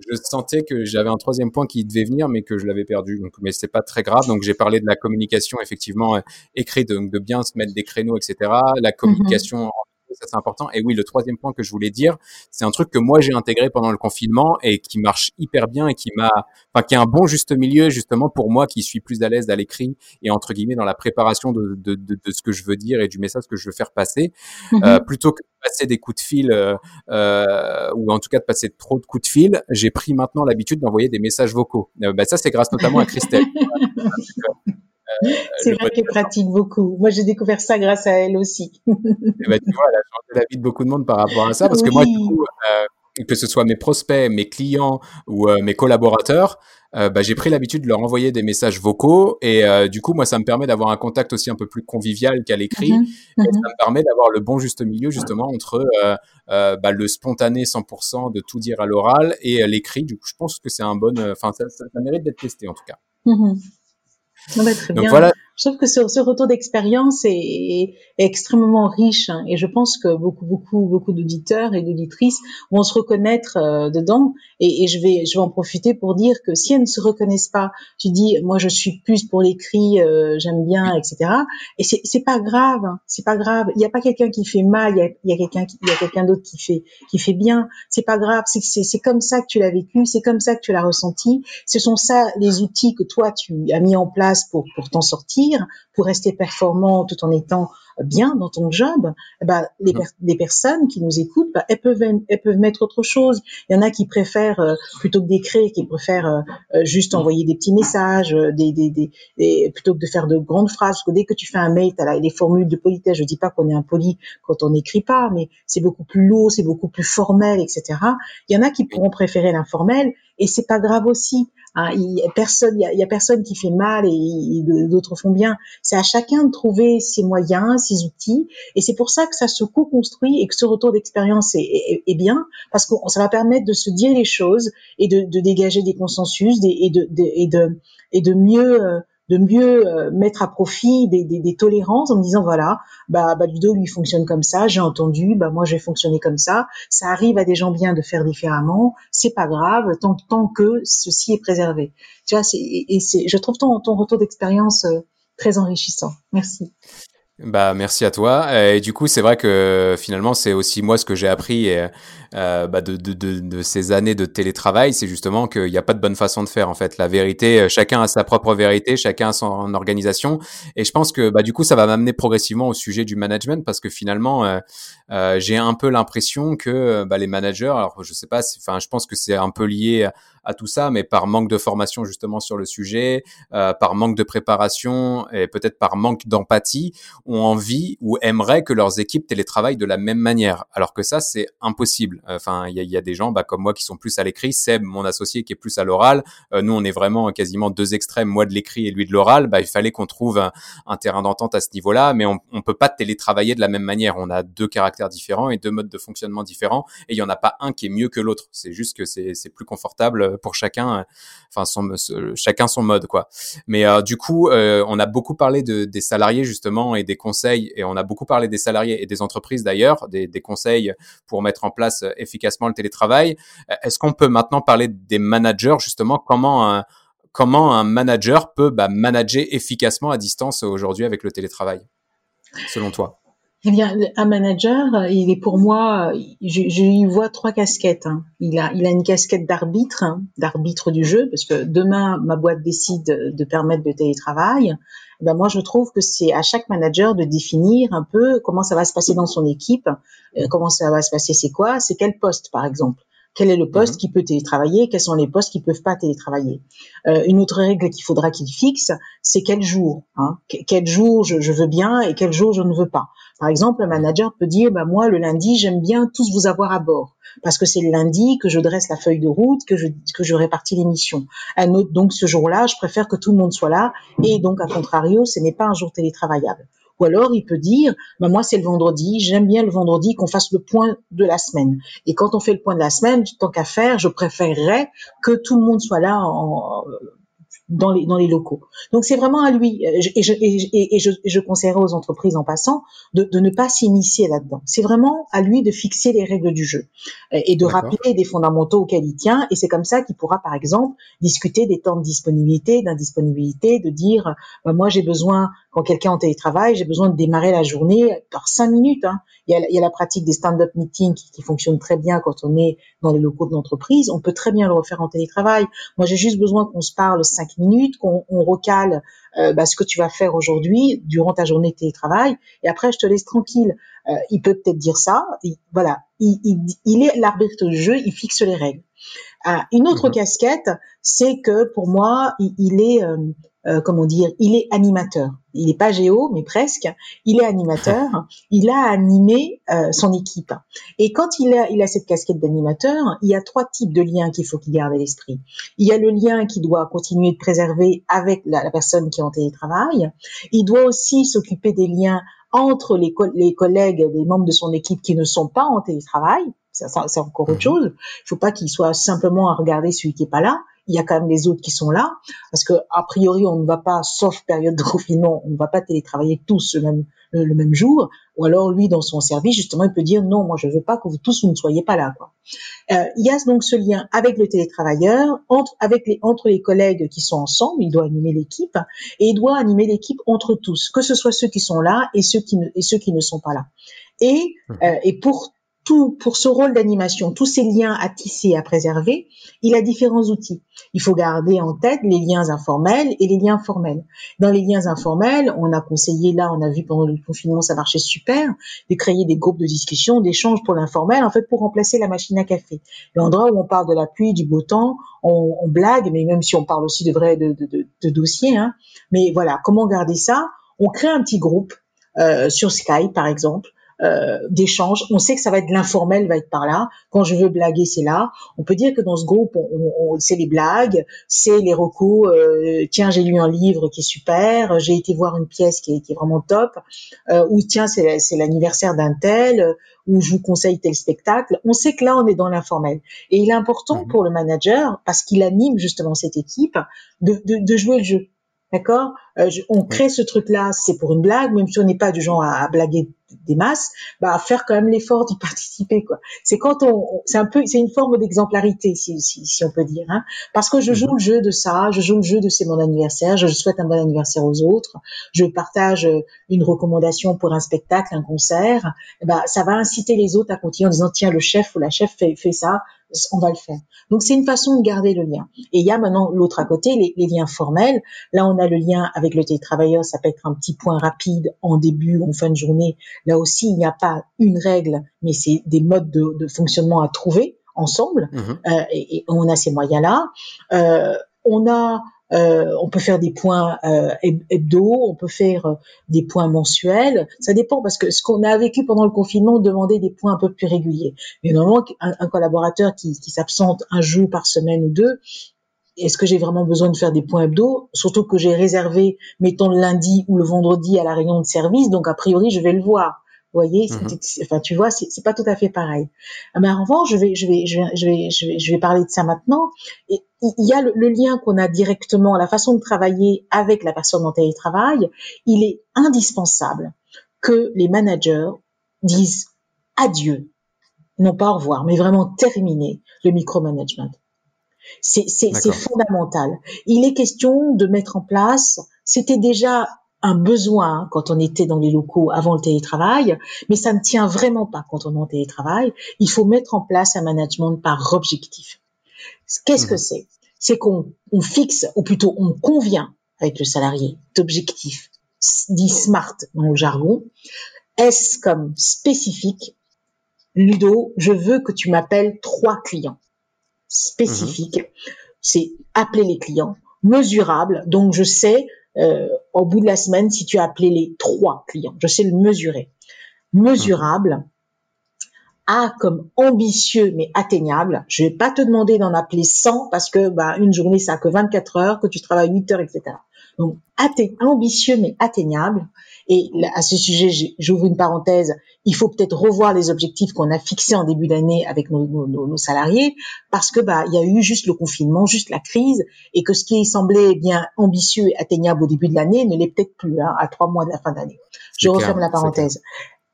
je sentais que j'avais un troisième point qui devait venir, mais que je l'avais perdu. Donc, mais c'est pas très grave. Donc j'ai parlé de la communication effectivement euh, écrite, donc de bien se mettre des créneaux, etc. La communication mm ça c'est important. Et oui, le troisième point que je voulais dire, c'est un truc que moi j'ai intégré pendant le confinement et qui marche hyper bien et qui m'a, enfin qui est un bon juste milieu justement pour moi qui suis plus à l'aise à l'écrit et entre guillemets dans la préparation de, de, de, de, ce que je veux dire et du message que je veux faire passer, mm-hmm. euh, plutôt que de passer des coups de fil euh, euh, ou en tout cas de passer trop de coups de fil, j'ai pris maintenant l'habitude d'envoyer des messages vocaux. Bah, ça c'est grâce notamment à Christelle. c'est vrai qu'elle pratique beaucoup. Moi, j'ai découvert ça grâce à elle aussi. et eh ben, tu vois, elle a changé la vie de beaucoup de monde par rapport à ça, parce que moi, du coup, euh, que ce soit mes prospects, mes clients ou euh, mes collaborateurs, euh, bah, j'ai pris l'habitude de leur envoyer des messages vocaux et du coup moi ça me permet d'avoir un contact aussi un peu plus convivial qu'à l'écrit mm-hmm. et ça mm-hmm. me permet d'avoir le bon juste milieu justement entre bah, le spontané 100% de tout dire à l'oral et l'écrit du coup je pense que c'est un bon enfin ça, ça, mérite d'être testé en tout cas mm-hmm. Ah bah, très bien. Voilà. Je trouve que ce, ce retour d'expérience est, est, extrêmement riche hein, et je pense que beaucoup, beaucoup, beaucoup d'auditeurs et d'auditrices vont se reconnaître euh, dedans. Et, et, je vais, je vais en profiter pour dire que si elles ne se reconnaissent pas, tu dis, moi je suis plus pour l'écrit, euh, j'aime bien, etc. Et c'est, c'est pas grave, hein, c'est pas grave. Il n'y a pas quelqu'un qui fait mal, il y a, quelqu'un, il y a quelqu'un d'autre qui fait, qui fait bien. C'est pas grave. C'est, c'est, c'est comme ça que tu l'as vécu, c'est comme ça que tu l'as ressenti. Ce sont ça les outils que toi tu as mis en place pour pour t'en sortir pour rester performant tout en étant bien dans ton job, bah, les, mmh. les personnes qui nous écoutent, bah, elles peuvent elles peuvent mettre autre chose. Il y en a qui préfèrent euh, plutôt que d'écrire, qui préfèrent euh, euh, juste envoyer des petits messages, des, des, des, plutôt que de faire de grandes phrases. Parce que dès que tu fais un mail, tu as les formules de politesse. Je dis pas qu'on est impoli quand on n'écrit pas, mais c'est beaucoup plus lourd, c'est beaucoup plus formel, etc. Il y en a qui pourront préférer l'informel et c'est pas grave aussi. Hein, il y a personne, il y a, personne qui fait mal et, d'autres font bien. C'est à chacun de trouver ses moyens, ses outils, et c'est pour ça que ça se co-construit et que ce retour d'expérience est, bien parce que ça va permettre de se dire les choses et de, dégager des consensus et de, mieux euh, euh, mettre à profit des, tolérances en me disant voilà bah, Ludo lui fonctionne comme ça j'ai entendu bah moi je vais fonctionner comme ça. Ça arrive à des gens bien de faire différemment. C'est pas grave tant, que ceci est préservé. Tu vois et c'est je trouve ton, ton retour d'expérience euh, très enrichissant. Merci Bah merci à toi. Et du coup, c'est vrai que finalement, c'est aussi moi ce que j'ai appris euh, bah, de, de, de, de, ces années de télétravail, c'est justement qu'il n'y a pas de bonne façon de faire. En fait, la vérité, euh, chacun a sa propre vérité, chacun a son organisation. Et je pense que bah, du coup, ça va m'amener progressivement au sujet du management parce que finalement, euh, euh j'ai un peu l'impression que bah, les managers, alors je sais pas, enfin, je pense que c'est un peu lié à tout ça, mais par manque de formation justement sur le sujet, euh, par manque de préparation et peut-être par manque d'empathie, ont envie ou aimeraient que leurs équipes télétravaillent de la même manière. Alors que ça, c'est impossible. Enfin, il y a, y a, des gens bah, comme moi qui sont plus à l'écrit, Seb, mon associé, qui est plus à l'oral. Euh, nous, on est vraiment quasiment deux extrêmes, moi de l'écrit et lui de l'oral. Bah, il fallait qu'on trouve un, un terrain d'entente à ce niveau-là, mais on, on peut pas télétravailler de la même manière. On a deux caractères différents et deux modes de fonctionnement différents, et il y en a pas un qui est mieux que l'autre. C'est juste que c'est plus confortable pour chacun, euh, enfin son, chacun son mode quoi. Mais euh, du coup, euh, on a beaucoup parlé de, des salariés justement et des conseils, et on a beaucoup parlé des salariés et des entreprises d'ailleurs, des, des conseils pour mettre en place efficacement le télétravail. Est-ce qu'on peut maintenant parler des managers justement? Comment un, comment un manager peut bah, manager efficacement à distance aujourd'hui avec le télétravail, selon toi? Eh bien, un manager, il est pour moi, je, je y vois trois casquettes. Hein. Il a, il a une casquette d'arbitre, hein, d'arbitre du jeu, parce que demain, ma boîte décide de permettre le télétravail. Eh ben moi, je trouve que c'est à chaque manager de définir un peu comment ça va se passer dans son équipe, euh, comment ça va se passer, c'est quoi, c'est quel poste, par exemple. Quel est le poste mhm. qui peut télétravailler? Quels sont les postes qui peuvent pas télétravailler? Euh, Une autre règle qu'il faudra qu'il fixe, c'est quel jour. Hein, quel jour je, je, veux bien et quel jour je ne veux pas. Par exemple, le manager peut dire, bah, moi, le lundi, j'aime bien tous vous avoir à bord parce que c'est le lundi que je dresse la feuille de route, que je, que je répartis les missions. Un autre, donc, ce jour-là, je préfère que tout le monde soit là et donc, à contrario, ce n'est pas un jour télétravaillable. Ou alors, il peut dire, bah, moi, c'est le vendredi, j'aime bien le vendredi qu'on fasse le point de la semaine. Et quand on fait le point de la semaine, tant qu'à faire, je préférerais que tout le monde soit là en, dans les, dans les locaux. Donc c'est vraiment à lui, et je, et, et, je, je conseillerais aux entreprises en passant de, de ne pas s'initier là-dedans. C'est vraiment à lui de fixer les règles du jeu et de rappeler des fondamentaux auxquels il tient, et c'est comme ça qu'il pourra par exemple discuter des temps de disponibilité, d'indisponibilité, de dire bah, moi j'ai besoin quand quelqu'un en télétravail, j'ai besoin de démarrer la journée par cinq minutes. Hein. Il, y a, il, y a, la pratique des stand-up meetings qui, qui fonctionne très bien quand on est dans les locaux de l'entreprise. On peut très bien le refaire en télétravail. Moi, j'ai juste besoin qu'on se parle cinq minutes, qu'on on recale euh, bah, ce que tu vas faire aujourd'hui durant ta journée de télétravail, et après, je te laisse tranquille. Euh, il peut peut-être dire ça. voilà, il, il, il est l'arbitre du jeu, il fixe les règles. Euh, une autre mhm. casquette, c'est que pour moi, il, il est euh, euh, comment dire, il est animateur. Il n'est pas géo, mais presque. Il est animateur. Il a animé euh, son équipe. Et quand il a, il a cette casquette d'animateur, il y a trois types de liens qu'il faut qu'il garde à l'esprit. Il y a le lien qui doit continuer de préserver avec la, la personne qui est en télétravail. Il doit aussi s'occuper des liens entre les, les collègues, les membres de son équipe qui ne sont pas en télétravail. C'est encore autre mhm. chose. Il faut pas qu'il soit simplement à regarder celui qui est pas là il y a quand même les autres qui sont là, parce que a priori on ne va pas, sauf période de confinement, on ne va pas télétravailler tous le même le, même jour, ou alors lui dans son service justement il peut dire non, moi je veux pas que vous tous vous ne soyez pas là. Quoi. Euh, il y a donc ce lien avec le télétravailleur, entre avec les entre les collègues qui sont ensemble, il doit animer l'équipe et il doit animer l'équipe entre tous, que ce soit ceux qui sont là et ceux qui ne, et ceux qui ne sont pas là. Et, mmh. euh, et pour pour ce rôle d'animation, tous ces liens à tisser, à préserver, il a différents outils. Il faut garder en tête les liens informels et les liens formels. Dans les liens informels, on a conseillé, là, on a vu pendant le confinement, ça marchait super, de créer des groupes de discussion, d'échanges pour l'informel, en fait, pour remplacer la machine à café. L'endroit où on parle de la pluie, du beau temps, on, blague, mais même si on parle aussi de vrais de, de, dossiers, hein. Mais voilà, comment garder ça? On crée un petit groupe euh, sur Skype, par exemple, euh, d'échange. On sait que ça va être l'informel, va être par là. Quand je veux blaguer, c'est là. On peut dire que dans ce groupe, on, on, c'est les blagues, c'est les recours. Euh, tiens, j'ai lu un livre qui est super. J'ai été voir une pièce qui est, qui est vraiment top. Euh, ou tiens, c'est, c'est l'anniversaire d'un tel. Ou je vous conseille tel spectacle. On sait que là, on est dans l'informel. Et il est important mhm. pour le manager, parce qu'il anime justement cette équipe, de, de, de jouer le jeu D'accord? Euh, On crée ce truc-là, c'est pour une blague, même si on n'est pas du genre à, blaguer des masses, bah faire quand même l'effort d'y participer quoi. C'est quand on, c'est un peu, c'est une forme d'exemplarité si, si, si, on peut dire, hein. parce que je joue mhm. le jeu de ça, je joue le jeu de c'est mon anniversaire, je souhaite un bon anniversaire aux autres, je partage euh, une recommandation pour un spectacle, un concert, bah ça va inciter les autres à continuer en disant tiens le chef ou la chef fait, fait ça, on va le faire. Donc c'est une façon de garder le lien. Et il y a maintenant l'autre à côté, les, les, liens formels. Là, on a le lien avec le télétravailleur, ça peut être un petit point rapide en début ou en fin de journée. Là aussi, il n'y a pas une règle, mais c'est des modes de, de, fonctionnement à trouver ensemble. Mmh euh, et, et, on a ces moyens-là. Euh, on a euh, on peut faire des points euh, hebdo, on peut faire euh, des points mensuels. Ça dépend parce que ce qu'on a vécu pendant le confinement demandait des points un peu plus réguliers. Mais normalement, un, collaborateur qui, qui s'absente un jour par semaine ou deux, est-ce que j'ai vraiment besoin de faire des points hebdo? Surtout que j'ai réservé, mettons le lundi ou le vendredi à la réunion de service, donc a priori je vais le voir. Vous voyez, mhm. enfin tu vois, c'est pas tout à fait pareil. Ah, mais en revanche, je vais, je vais, je vais, je vais, je vais, je vais parler de ça maintenant. Et il y a le, lien qu'on a directement, la façon de travailler avec la personne en télétravail. Il est indispensable que les managers disent adieu, non pas au revoir, mais vraiment terminer le micromanagement. C'est fondamental. Il est question de mettre en place, c'était déjà un besoin quand on était dans les locaux avant le télétravail, mais ça ne tient vraiment pas quand on est en télétravail. Il faut mettre en place un management par objectif. Qu'est-ce que mmh. c'est? C'est qu'on fixe, ou plutôt on convient avec le salarié d'objectifs, dit SMART dans le jargon. S comme spécifique? Ludo, je veux que tu m'appelles trois clients. Spécifique, mmh. c'est appeler les clients. Mesurable, donc je sais au bout de la semaine si tu as appelé les trois clients. Je sais le mesurer. Mesurable. A comme ambitieux mais atteignable. Je vais pas te demander d'en appeler 100 parce que bah, une journée ça a que 24 heures, que tu travailles 8 heures, etc. Donc ambitieux mais atteignable. Et à ce sujet, j'ouvre une parenthèse, il faut peut-être revoir les objectifs qu'on a fixés en début d'année avec nos, nos, nos, salariés, parce que bah il y a eu juste le confinement, juste la crise, et que ce qui semblait bien ambitieux et atteignable au début de l'année ne l'est peut-être plus hein, à trois mois de la fin d'année. Je referme la parenthèse.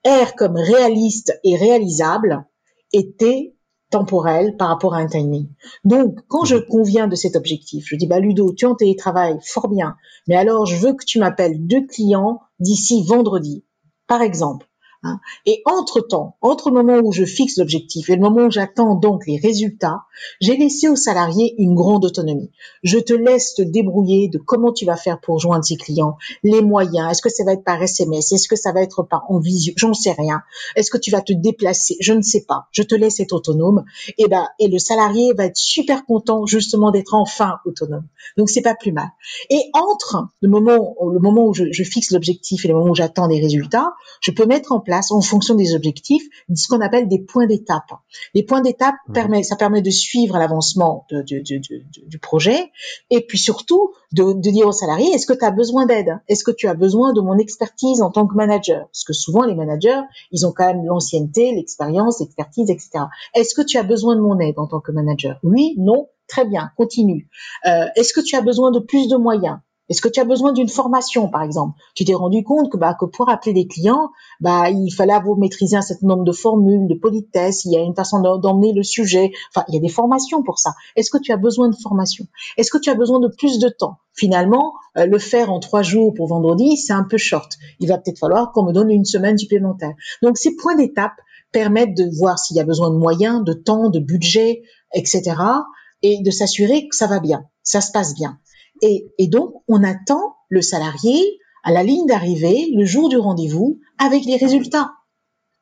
R comme réaliste et réalisable était temporel par rapport à un timing. Donc, quand je mhm. conviens de cet objectif, je dis, bah, Ludo, tu es en télétravail, fort bien, mais alors je veux que tu m'appelles deux clients d'ici vendredi, par exemple. Hein. Et entre-temps, entre le moment où je fixe l'objectif et le moment où j'attends donc les résultats, j'ai laissé aux salariés une grande autonomie. Je te laisse te débrouiller de comment tu vas faire pour joindre ces clients, les moyens, est-ce que ça va être par SMS, est-ce que ça va être par en visio, j'en sais rien. Est-ce que tu vas te déplacer, je ne sais pas. Je te laisse être autonome et ben et le salarié va être super content justement d'être enfin autonome. Donc c'est pas plus mal. Et entre le moment le moment où je, je fixe l'objectif et le moment où j'attends les résultats, je peux mettre en place en fonction des objectifs ce qu'on appelle des points d'étape. Les points d'étape mmh. permet, ça permet de suivre l'avancement du projet et puis surtout de, dire aux salariés est-ce que tu as besoin d'aide? Est-ce que tu as besoin de mon expertise en tant que manager? Parce que souvent les managers, ils ont quand même l'ancienneté, l'expérience, l'expertise, etc. Est-ce que tu as besoin de mon aide en tant que manager? Oui, non, très bien, continue. Euh, est-ce que tu as besoin de plus de moyens? Est-ce que tu as besoin d'une formation, par exemple? Tu t'es rendu compte que, bah, que pour appeler des clients, bah, il fallait vous maîtriser un certain nombre de formules, de politesse, il y a une façon d'emmener le sujet. Enfin, il y a des formations pour ça. Est-ce que tu as besoin de formation? Est-ce que tu as besoin de plus de temps? Finalement, euh, le faire en trois jours pour vendredi, c'est un peu short. Il va peut-être falloir qu'on me donne une semaine supplémentaire. Donc, ces points d'étape permettent de voir s'il y a besoin de moyens, de temps, de budget, etc. et de s'assurer que ça va bien, ça se passe bien. Et, donc, on attend le salarié à la ligne d'arrivée, le jour du rendez-vous, avec les résultats.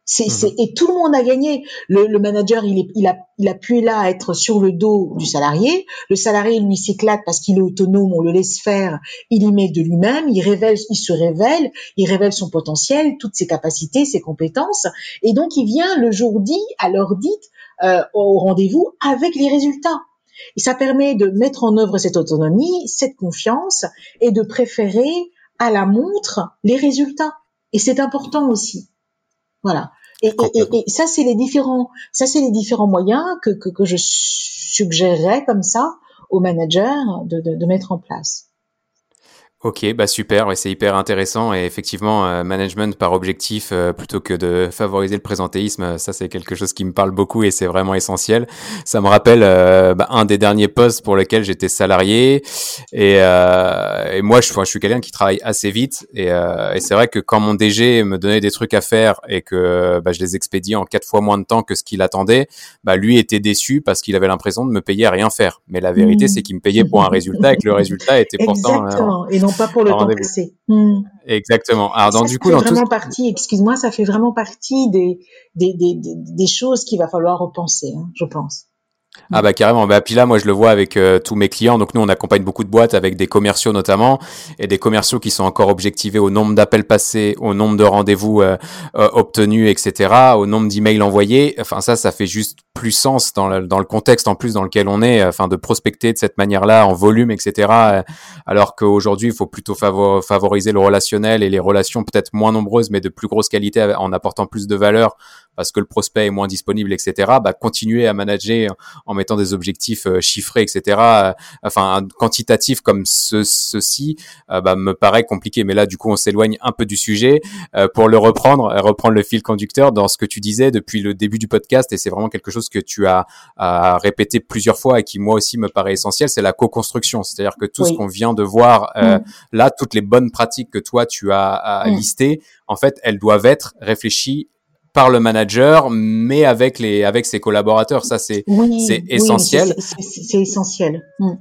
C'est, mhm. et tout le monde a gagné. Le, manager, il, est, il, a, il a pu là être sur le dos du salarié. Le salarié, lui, s'éclate parce qu'il est autonome, on le laisse faire. Il y met de lui-même, il révèle, il se révèle, il révèle son potentiel, toutes ses capacités, ses compétences. Et donc, il vient le jour dit, à l'heure dite, euh, au rendez-vous avec les résultats. Et ça permet de mettre en œuvre cette autonomie, cette confiance et de préférer à la montre les résultats. Et c'est important aussi. Voilà. Et, ça, c'est les différents, ça, c'est les différents moyens que, que, je suggérerais comme ça aux managers de, de, mettre en place. Ok, bah super, ouais, c'est hyper intéressant et effectivement, euh, management par objectif euh, plutôt que de favoriser le présentéisme, euh, ça c'est quelque chose qui me parle beaucoup et c'est vraiment essentiel. Ça me rappelle bah, un des derniers postes pour lesquels j'étais salarié et, et moi je, je suis quelqu'un qui travaille assez vite et, et c'est vrai que quand mon DG me donnait des trucs à faire et que bah, je les expédie en quatre fois moins de temps que ce qu'il attendait, bah, lui était déçu parce qu'il avait l'impression de me payer à rien faire. Mais la vérité mmh. c'est qu'il me payait pour un résultat et que le résultat était pourtant pas pour le temps passé. Hmm. Exactement. Alors, dans, du coup, fait vraiment partie, excuse-moi, ça fait vraiment partie des, des, des, des, choses qu'il va falloir repenser, hein, je pense. Ah bah carrément. Bah puis là, moi je le vois avec euh, tous mes clients. Donc nous, on accompagne beaucoup de boîtes avec des commerciaux notamment et des commerciaux qui sont encore objectivés au nombre d'appels passés, au nombre de rendez-vous euh, euh, obtenus, etc., au nombre d'emails envoyés. Enfin ça, ça fait juste plus sens dans le, dans le contexte en plus dans lequel on est. Enfin de prospecter de cette manière-là en volume, etc. Alors qu'aujourd'hui, il faut plutôt favoriser le relationnel et les relations peut-être moins nombreuses mais de plus grosse qualité en apportant plus de valeur parce que le prospect est moins disponible, etc. Bah, continuer à manager en mettant des objectifs euh, chiffrés, etc. Euh, enfin, quantitatif comme ce, ceci, euh, bah, me paraît compliqué. Mais là, du coup, on s'éloigne un peu du sujet pour le reprendre, reprendre le fil conducteur dans ce que tu disais depuis le début du podcast. Et c'est vraiment quelque chose que tu as, répété plusieurs fois et qui moi aussi me paraît essentiel. C'est la co-construction, c'est-à-dire que tout ce qu'on vient de voir mm. là, toutes les bonnes pratiques que toi tu as mm. listées, en fait, elles doivent être réfléchies par le manager, mais avec les avec ses collaborateurs. Ça, c'est c'est essentiel. c'est essentiel. Hmm.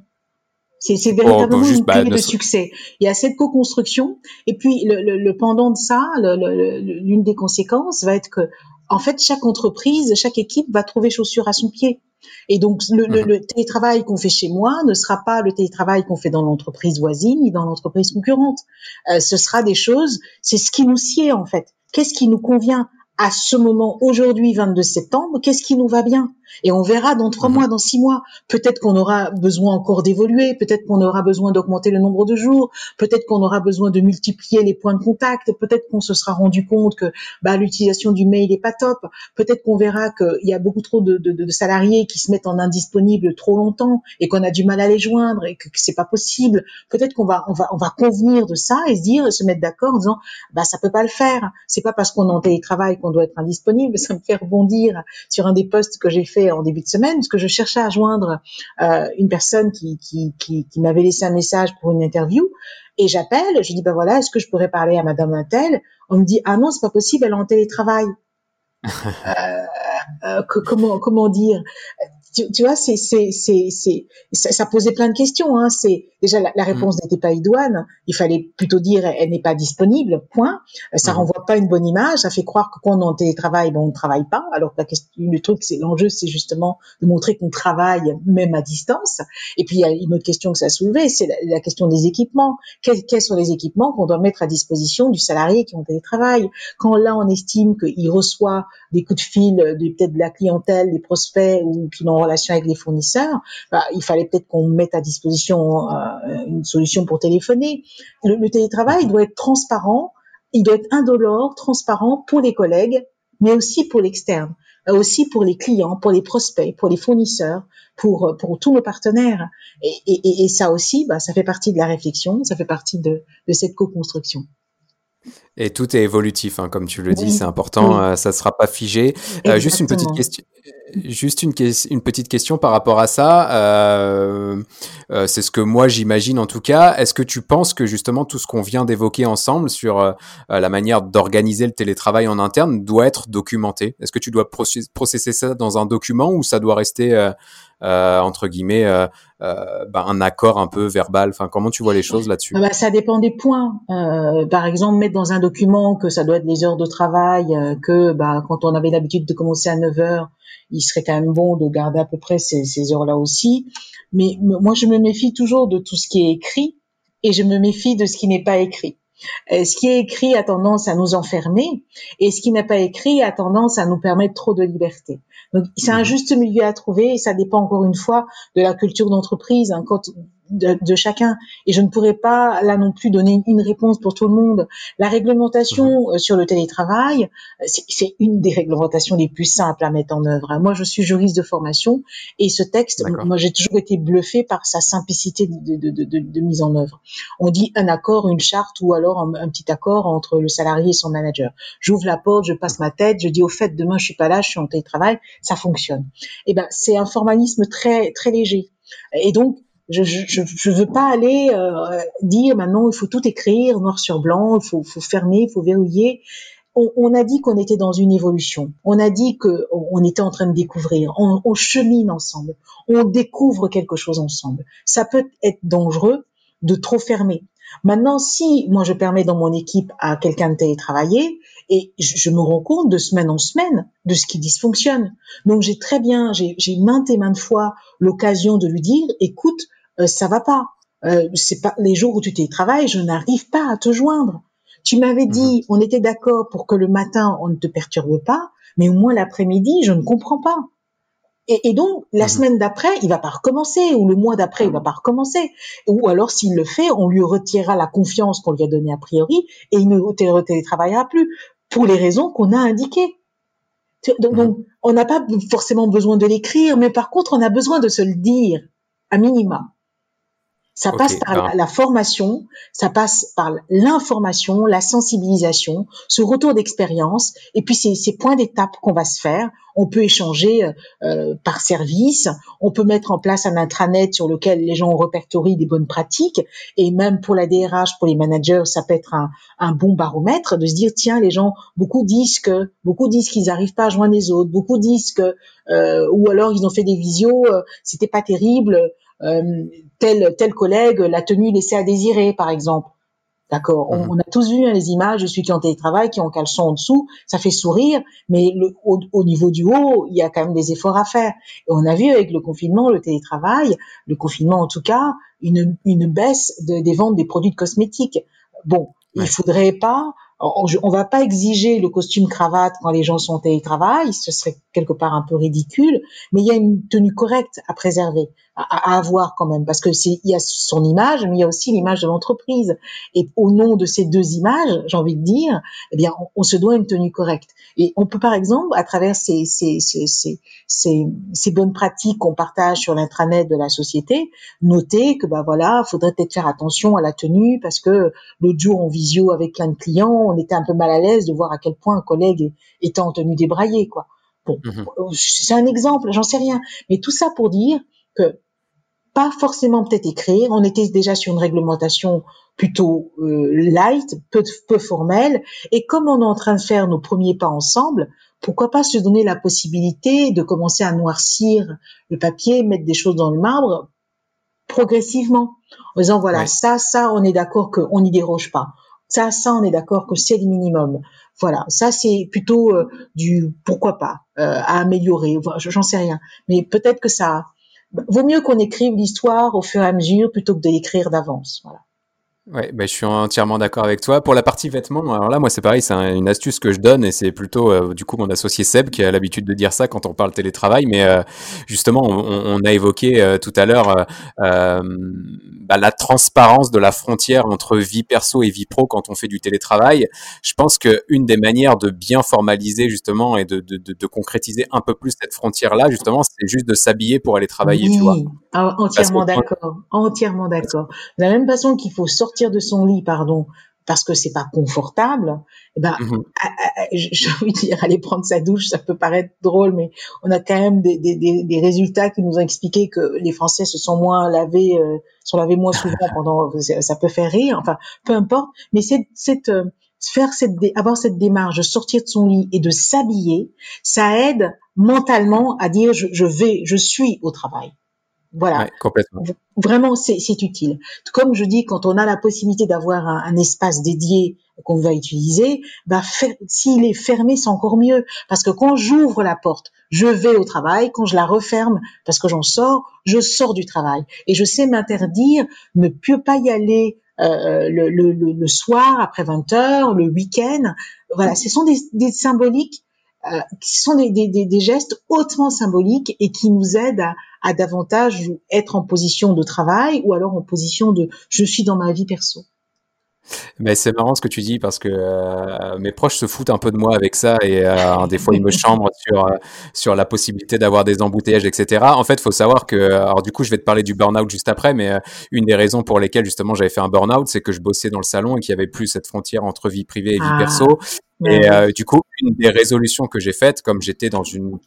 C'est véritablement une bah, clé de succès. Il y a cette co-construction, et puis le, le, pendant de ça, l'une des conséquences va être que, en fait, chaque entreprise, chaque équipe va trouver chaussure à son pied. Et donc, le, le mhm. télétravail qu'on fait chez moi ne sera pas le télétravail qu'on fait dans l'entreprise voisine ni dans l'entreprise concurrente. Euh, ce sera des choses, c'est ce qui nous sied en fait. Qu'est-ce qui nous convient à ce moment, aujourd'hui, 22 septembre, qu'est-ce qui nous va bien? Et on verra dans trois mhm. mois, dans six mois. Peut-être qu'on aura besoin encore d'évoluer, peut-être qu'on aura besoin d'augmenter le nombre de jours, peut-être qu'on aura besoin de multiplier les points de contact, peut-être qu'on se sera rendu compte que bah, l'utilisation du mail est pas top, peut-être qu'on verra qu'il y a beaucoup trop de, de, de, salariés qui se mettent en indisponible trop longtemps et qu'on a du mal à les joindre et que, que c'est pas possible. Peut-être qu'on va, on va, on va convenir de ça et se dire, se mettre d'accord en disant, bah ça peut pas le faire. C'est pas parce qu'on est en télétravail qu'on doit être indisponible. Ça me fait rebondir sur un des posts que j'ai fait en début de semaine, parce que je cherchais à joindre euh, une personne qui, qui, qui, qui m'avait laissé un message pour une interview. Et j'appelle, je dis, ben voilà, est-ce que je pourrais parler à Madame Intel On me dit, ah non, c'est pas possible, elle est en télétravail. euh, euh, comment, comment dire? Tu, tu vois, c'est, c'est, c'est, c'est, ça, ça, posait plein de questions. Hein. C'est déjà la, la réponse mm. n'était pas idoine. Il fallait plutôt dire elle, n'est pas disponible. Point. Euh, ça mm. renvoie pas une bonne image. Ça fait croire que quand on est en télétravail, ben, on ne travaille pas. Alors la question, le truc, c'est l'enjeu, c'est justement de montrer qu'on travaille même à distance. Et puis il y a une autre question que ça a soulevé, c'est la, question des équipements. Quels, quels sont les équipements qu'on doit mettre à disposition du salarié qui est en télétravail? Quand là, on estime qu'il reçoit des coups de fil de peut-être de la clientèle, des prospects ou qui n'ont relation avec les fournisseurs, bah, il fallait peut-être qu'on mette à disposition euh, une solution pour téléphoner. Le, télétravail doit être transparent, il doit être indolore, transparent pour les collègues, mais aussi pour l'externe, euh, aussi pour les clients, pour les prospects, pour les fournisseurs, pour, tous nos partenaires. Et, ça aussi, bah, ça fait partie de la réflexion, ça fait partie de cette co-construction. Et tout est évolutif, hein, comme tu le dis, c'est important, euh, ça ne sera pas figé. Euh, juste une petite question, juste une, une, petite question par rapport à ça. Euh, c'est ce que moi j'imagine en tout cas. Est-ce que tu penses que justement tout ce qu'on vient d'évoquer ensemble sur la manière d'organiser le télétravail en interne doit être documenté? Est-ce que tu dois processer ça dans un document ou ça doit rester euh, entre guillemets euh, euh, bah, un accord un peu verbal? Enfin, comment tu vois les choses là-dessus? ah bah, Ça dépend des points. par exemple, mettre dans un document que ça doit être les heures de travail, que bah, quand on avait l'habitude de commencer à 9 heures, il serait quand même bon de garder à peu près ces, ces heures-là aussi. Mais moi, je me méfie toujours de tout ce qui est écrit et je me méfie de ce qui n'est pas écrit. ce qui est écrit a tendance à nous enfermer et ce qui n'est pas écrit a tendance à nous permettre trop de liberté. Donc c'est un mhm. juste milieu à trouver et ça dépend encore une fois de la culture d'entreprise. Hein. Quand de, chacun. Et je ne pourrais pas là non plus donner une réponse pour tout le monde. La réglementation mhm. euh, sur le télétravail, euh, c'est une des réglementations les plus simples à mettre en œuvre. Moi, je suis juriste de formation et ce texte, moi, j'ai toujours été bluffé par sa simplicité de, de, de, de, mise en œuvre. On dit un accord, une charte ou alors un, petit accord entre le salarié et son manager. J'ouvre la porte, je passe ma tête, je dis au fait demain je suis pas là, je suis en télétravail, ça fonctionne. Et eh ben c'est un formalisme très très léger. Et donc je je je veux pas aller euh, dire maintenant il faut tout écrire noir sur blanc, il faut faut fermer, il faut verrouiller. On, on, a dit qu'on était dans une évolution. On a dit que on était en train de découvrir. On, on, chemine ensemble. On découvre quelque chose ensemble. Ça peut être dangereux de trop fermer. Maintenant, si moi je permets dans mon équipe à quelqu'un de télétravailler, et je, me rends compte de semaine en semaine de ce qui dysfonctionne. Donc j'ai très bien, j'ai maintes et maintes fois l'occasion de lui dire, écoute, euh, ça va pas. Euh, c'est pas les jours où tu télétravailles, je n'arrive pas à te joindre. Tu m'avais dit, mhm. on était d'accord pour que le matin on ne te perturbe pas, mais au moins l'après-midi, je ne comprends pas. Et, et donc, la mhm. semaine d'après, il va pas recommencer, ou le mois d'après, il va pas recommencer. Ou alors, s'il le fait, on lui retirera la confiance qu'on lui a donnée a priori, et il ne télétravaillera plus, pour les raisons qu'on a indiquées. Donc, mhm. on n'a pas forcément besoin de l'écrire, mais par contre, on a besoin de se le dire, à minima. Ça passe par la, formation, ça passe par l'information, la sensibilisation, ce retour d'expérience, et puis ces, ces points d'étape qu'on va se faire. On peut échanger euh, euh, par service, on peut mettre en place un intranet sur lequel les gens répertorient des bonnes pratiques, et même pour la DRH, pour les managers, ça peut être un, un bon baromètre de se dire tiens, les gens, beaucoup disent que, beaucoup disent qu'ils n'arrivent pas à joindre les autres, beaucoup disent que, euh, ou alors ils ont fait des visios, euh, c'était pas terrible tel tel collègue l'a tenue laissée à désirer, par exemple. D'accord. On, mhm. a tous vu hein, les images de celui qui en télétravail, qui en caleçon en dessous, ça fait sourire, mais le, au, niveau du haut, il y a quand même des efforts à faire. Et on a vu avec le confinement, le télétravail, le confinement en tout cas, une, une baisse des ventes des produits de cosmétiques. Bon, il faudrait pas on, on va pas exiger le costume cravate quand les gens sont en télétravail, ce serait quelque part un peu ridicule, mais il y a une tenue correcte à préserver, à, avoir quand même, parce que c'est il y a son image, mais il y a aussi l'image de l'entreprise. Et au nom de ces deux images, j'ai envie de dire, eh bien, on, se doit une tenue correcte. Et on peut par exemple, à travers ces ces ces ces, ces, bonnes pratiques qu'on partage sur l'intranet de la société, noter que bah voilà, faudrait peut-être faire attention à la tenue parce que l'autre jour en visio avec plein de clients on était un peu mal à l'aise de voir à quel point un collègue était en tenue débraillée, quoi. Bon, mhm. c'est un exemple, j'en sais rien, mais tout ça pour dire que pas forcément peut-être écrire. On était déjà sur une réglementation plutôt euh, light, peu, peu formelle, et comme on est en train de faire nos premiers pas ensemble, pourquoi pas se donner la possibilité de commencer à noircir le papier, mettre des choses dans le marbre progressivement, en disant voilà ça, ça, on est d'accord qu'on n'y déroge pas. Ça, ça, on est d'accord que c'est le minimum. Voilà, ça c'est plutôt euh, du pourquoi pas euh, à améliorer. J'en sais rien, mais peut-être que ça vaut mieux qu'on écrive l'histoire au fur et à mesure plutôt que de l'écrire d'avance. Voilà. Ouais, bah, je suis entièrement d'accord avec toi. Pour la partie vêtements, alors là, moi, c'est pareil, c'est une astuce que je donne et c'est plutôt, euh, du coup, mon associé Seb qui a l'habitude de dire ça quand on parle télétravail. Mais euh, justement, on, on, a évoqué euh, tout à l'heure bah, la transparence de la frontière entre vie perso et vie pro quand on fait du télétravail. Je pense qu'une des manières de bien formaliser justement et de, de, de, de concrétiser un peu plus cette frontière-là, justement, c'est juste de s'habiller pour aller travailler, tu vois. Ah, entièrement d'accord, entièrement d'accord. De la même façon qu'il faut sortir sortir de son lit, pardon, parce que c'est pas confortable, eh ben, mhm. j'ai envie de dire aller prendre sa douche, ça peut paraître drôle, mais on a quand même des, des, des, résultats qui nous ont expliqué que les Français se sont moins lavés, euh, sont lavés moins souvent pendant, ça peut faire rire, enfin, peu importe, mais c'est, c'est euh, faire cette, avoir cette démarche de sortir de son lit et de s'habiller, ça aide mentalement à dire je, je vais, je suis au travail. Voilà. complètement. Vraiment, c'est utile. Comme je dis, quand on a la possibilité d'avoir un, espace dédié qu'on va utiliser, bah, s'il est fermé, c'est encore mieux. Parce que quand j'ouvre la porte, je vais au travail. Quand je la referme, parce que j'en sors, je sors du travail. Et je sais m'interdire, ne peux pas y aller euh, le, le, le, soir après 20 heures, le week-end. Voilà, ce sont des, des symboliques euh, qui sont des, gestes hautement symboliques et qui nous aident à, à davantage être en position de travail ou alors en position de je suis dans ma vie perso. Mais c'est marrant ce que tu dis parce que euh, mes proches se foutent un peu de moi avec ça et euh, des fois ils me chambrent sur euh, sur la possibilité d'avoir des embouteillages, etc. En fait, faut savoir que alors du coup je vais te parler du burn-out juste après, mais une des raisons pour lesquelles justement j'avais fait un burn-out, c'est que je bossais dans le salon et qu'il y avait plus cette frontière entre vie privée et vie ah, perso. Et du coup, une des résolutions que j'ai faites, comme j'étais dans une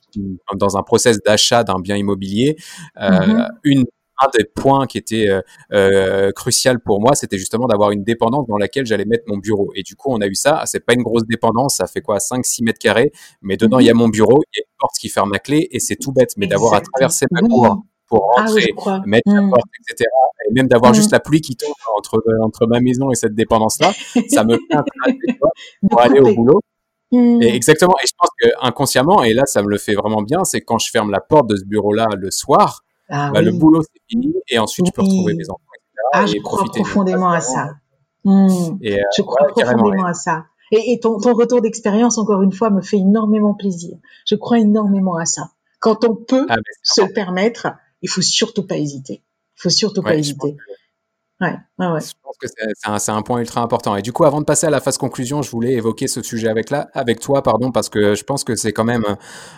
dans un process d'achat d'un bien immobilier, mm-hmm. une un des points qui était euh, euh, crucial pour moi, c'était justement d'avoir une dépendance dans laquelle j'allais mettre mon bureau. Et du coup, on a eu ça. C'est pas une grosse dépendance, ça fait quoi, 5-6 mètres carrés, mais dedans il y a mhm. mon bureau, il y a une porte qui ferme la clé, et c'est tout bête. Mais d'avoir à traverser ma cour pour ah rentrer, mettre la mhm. porte, etc. Et même d'avoir mhm. juste la pluie qui tombe entre entre ma maison et cette dépendance-là, ça me fait un pour aller au boulot. Et exactement. Et je pense que inconsciemment, et là, ça me le fait vraiment bien, c'est quand je ferme la porte de ce bureau-là le soir, ah bah, le boulot c'est fini et ensuite tu peux retrouver mes enfants. Etc., ah, je crois profondément à ça. Mmh. Et, euh, je crois profondément à ça. Et, et ton, ton, retour d'expérience, encore une fois, me fait énormément plaisir. Je crois énormément à ça. Quand on peut ah, se le permettre, il faut surtout pas hésiter. Il faut surtout pas hésiter. Ouais, ouais, Je pense que c'est un, point ultra important. Et du coup, avant de passer à la phase conclusion, je voulais évoquer ce sujet avec, là, avec toi, pardon, parce que je pense que c'est quand même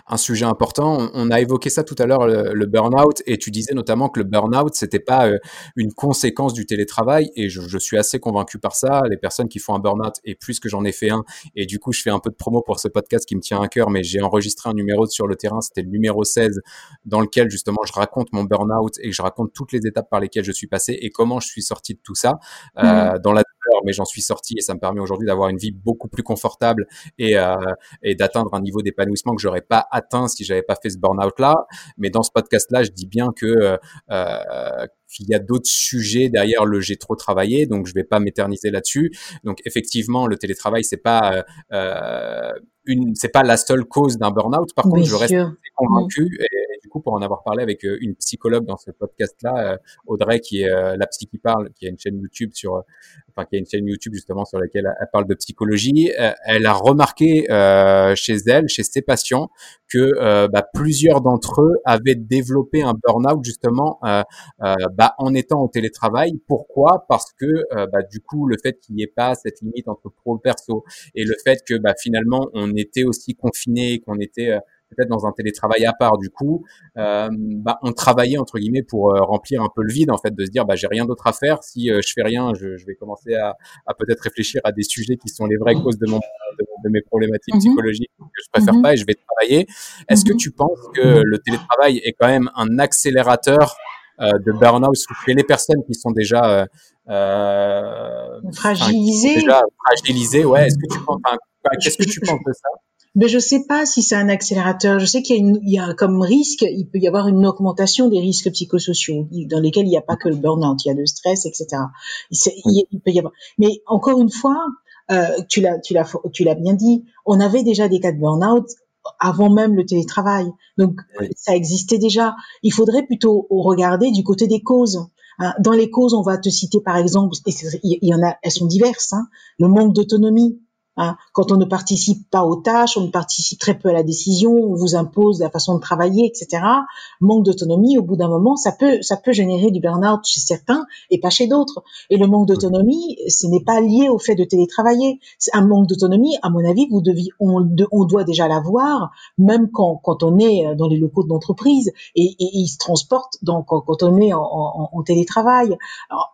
un, sujet important. On, a évoqué ça tout à l'heure, le, burn-out, et tu disais notamment que le burn-out, c'était pas euh, une conséquence du télétravail, et je, suis assez convaincu par ça. Les personnes qui font un burn-out, et plus que j'en ai fait un, et du coup, je fais un peu de promo pour ce podcast qui me tient à cœur, mais j'ai enregistré un numéro sur le terrain, c'était le numéro 16, dans lequel justement je raconte mon burn-out et je raconte toutes les étapes par lesquelles je suis passé et comment je suis sorti de tout ça euh, mmh. dans la douleur, mais j'en suis sorti et ça me permet aujourd'hui d'avoir une vie beaucoup plus confortable et, euh, et d'atteindre un niveau d'épanouissement que j'aurais pas atteint si j'avais pas fait ce burn-out là. Mais dans ce podcast là, je dis bien que euh, qu'il y a d'autres sujets derrière le j'ai trop travaillé, donc je vais pas m'éterniser là-dessus. Donc effectivement, le télétravail c'est pas euh, une, c'est pas la seule cause d'un burn-out. Par contre, je reste convaincu et, du coup pour en avoir parlé avec une psychologue dans ce podcast-là, Audrey qui est la psy qui parle, qui a une chaîne YouTube sur enfin qui a une chaîne YouTube justement sur laquelle elle parle de psychologie, euh, elle a remarqué euh, chez elle, chez ses patients, que euh, bah, plusieurs d'entre eux avaient développé un burn-out justement bah, en étant au télétravail. Pourquoi? Parce que bah, du coup le fait qu'il n'y ait pas cette limite entre pro et perso et le fait que bah, finalement on était aussi confiné, qu'on était peut-être dans un télétravail à part du coup, euh, bah, on travaillait entre guillemets pour euh, remplir un peu le vide en fait, de se dire bah j'ai rien d'autre à faire, si euh, je fais rien, je, je vais commencer à, à peut-être réfléchir à des sujets qui sont les vraies causes de mon de, mes problématiques mhm. psychologiques que je préfère mhm. pas et je vais travailler. Est-ce que mhm. tu penses que le télétravail est quand même un accélérateur euh, de burn-out chez les personnes qui sont déjà euh, fragilisées, déjà fragilisées, ouais. Est-ce que tu penses, qu'est-ce que tu penses de ça? Mais je sais pas si c'est un accélérateur. Je sais qu'il y a, une, il y a comme risque, il peut y avoir une augmentation des risques psychosociaux dans lesquels il n'y a pas que le burn-out, il y a le stress, etc. Il, il peut y avoir. Mais encore une fois, euh, tu l'as, tu l'as, tu l'as bien dit, on avait déjà des cas de burn-out avant même le télétravail. Donc ça existait déjà. Il faudrait plutôt regarder du côté des causes. Hein, dans les causes, on va te citer par exemple, il y en a, elles sont diverses. Hein, le manque d'autonomie, Hein, quand on ne participe pas aux tâches, on ne participe très peu à la décision, on vous impose la façon de travailler, etc. Manque d'autonomie, au bout d'un moment, ça peut, ça peut générer du burn-out chez certains et pas chez d'autres. Et le manque d'autonomie, ce n'est pas lié au fait de télétravailler. Un manque d'autonomie, à mon avis, vous deviez, on, doit déjà l'avoir, même quand, quand on est dans les locaux de l'entreprise et, il se transporte donc quand, on est en, télétravail.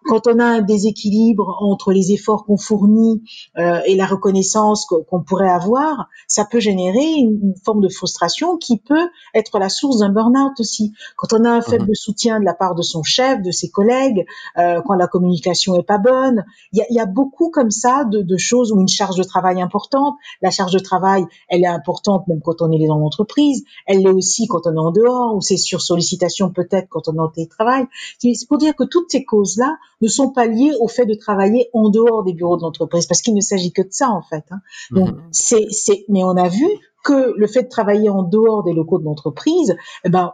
Quand on a un déséquilibre entre les efforts qu'on fournit euh, et la reconnaissance qu'on pourrait avoir, ça peut générer une, forme de frustration qui peut être la source d'un burn-out aussi. Quand on a un faible mhm. soutien de la part de son chef, de ses collègues, euh, quand la communication est pas bonne, il y a, beaucoup comme ça de, choses ou une charge de travail importante. La charge de travail, elle est importante même quand on est dans l'entreprise, elle l'est aussi quand on est en dehors ou c'est sur sollicitation peut-être quand on est en télétravail. C'est pour dire que toutes ces causes-là ne sont pas liées au fait de travailler en dehors des bureaux de l'entreprise parce qu'il ne s'agit que de ça en fait. Hein. Donc mhm. c'est c'est mais on a vu que le fait de travailler en dehors des locaux de l'entreprise, eh ben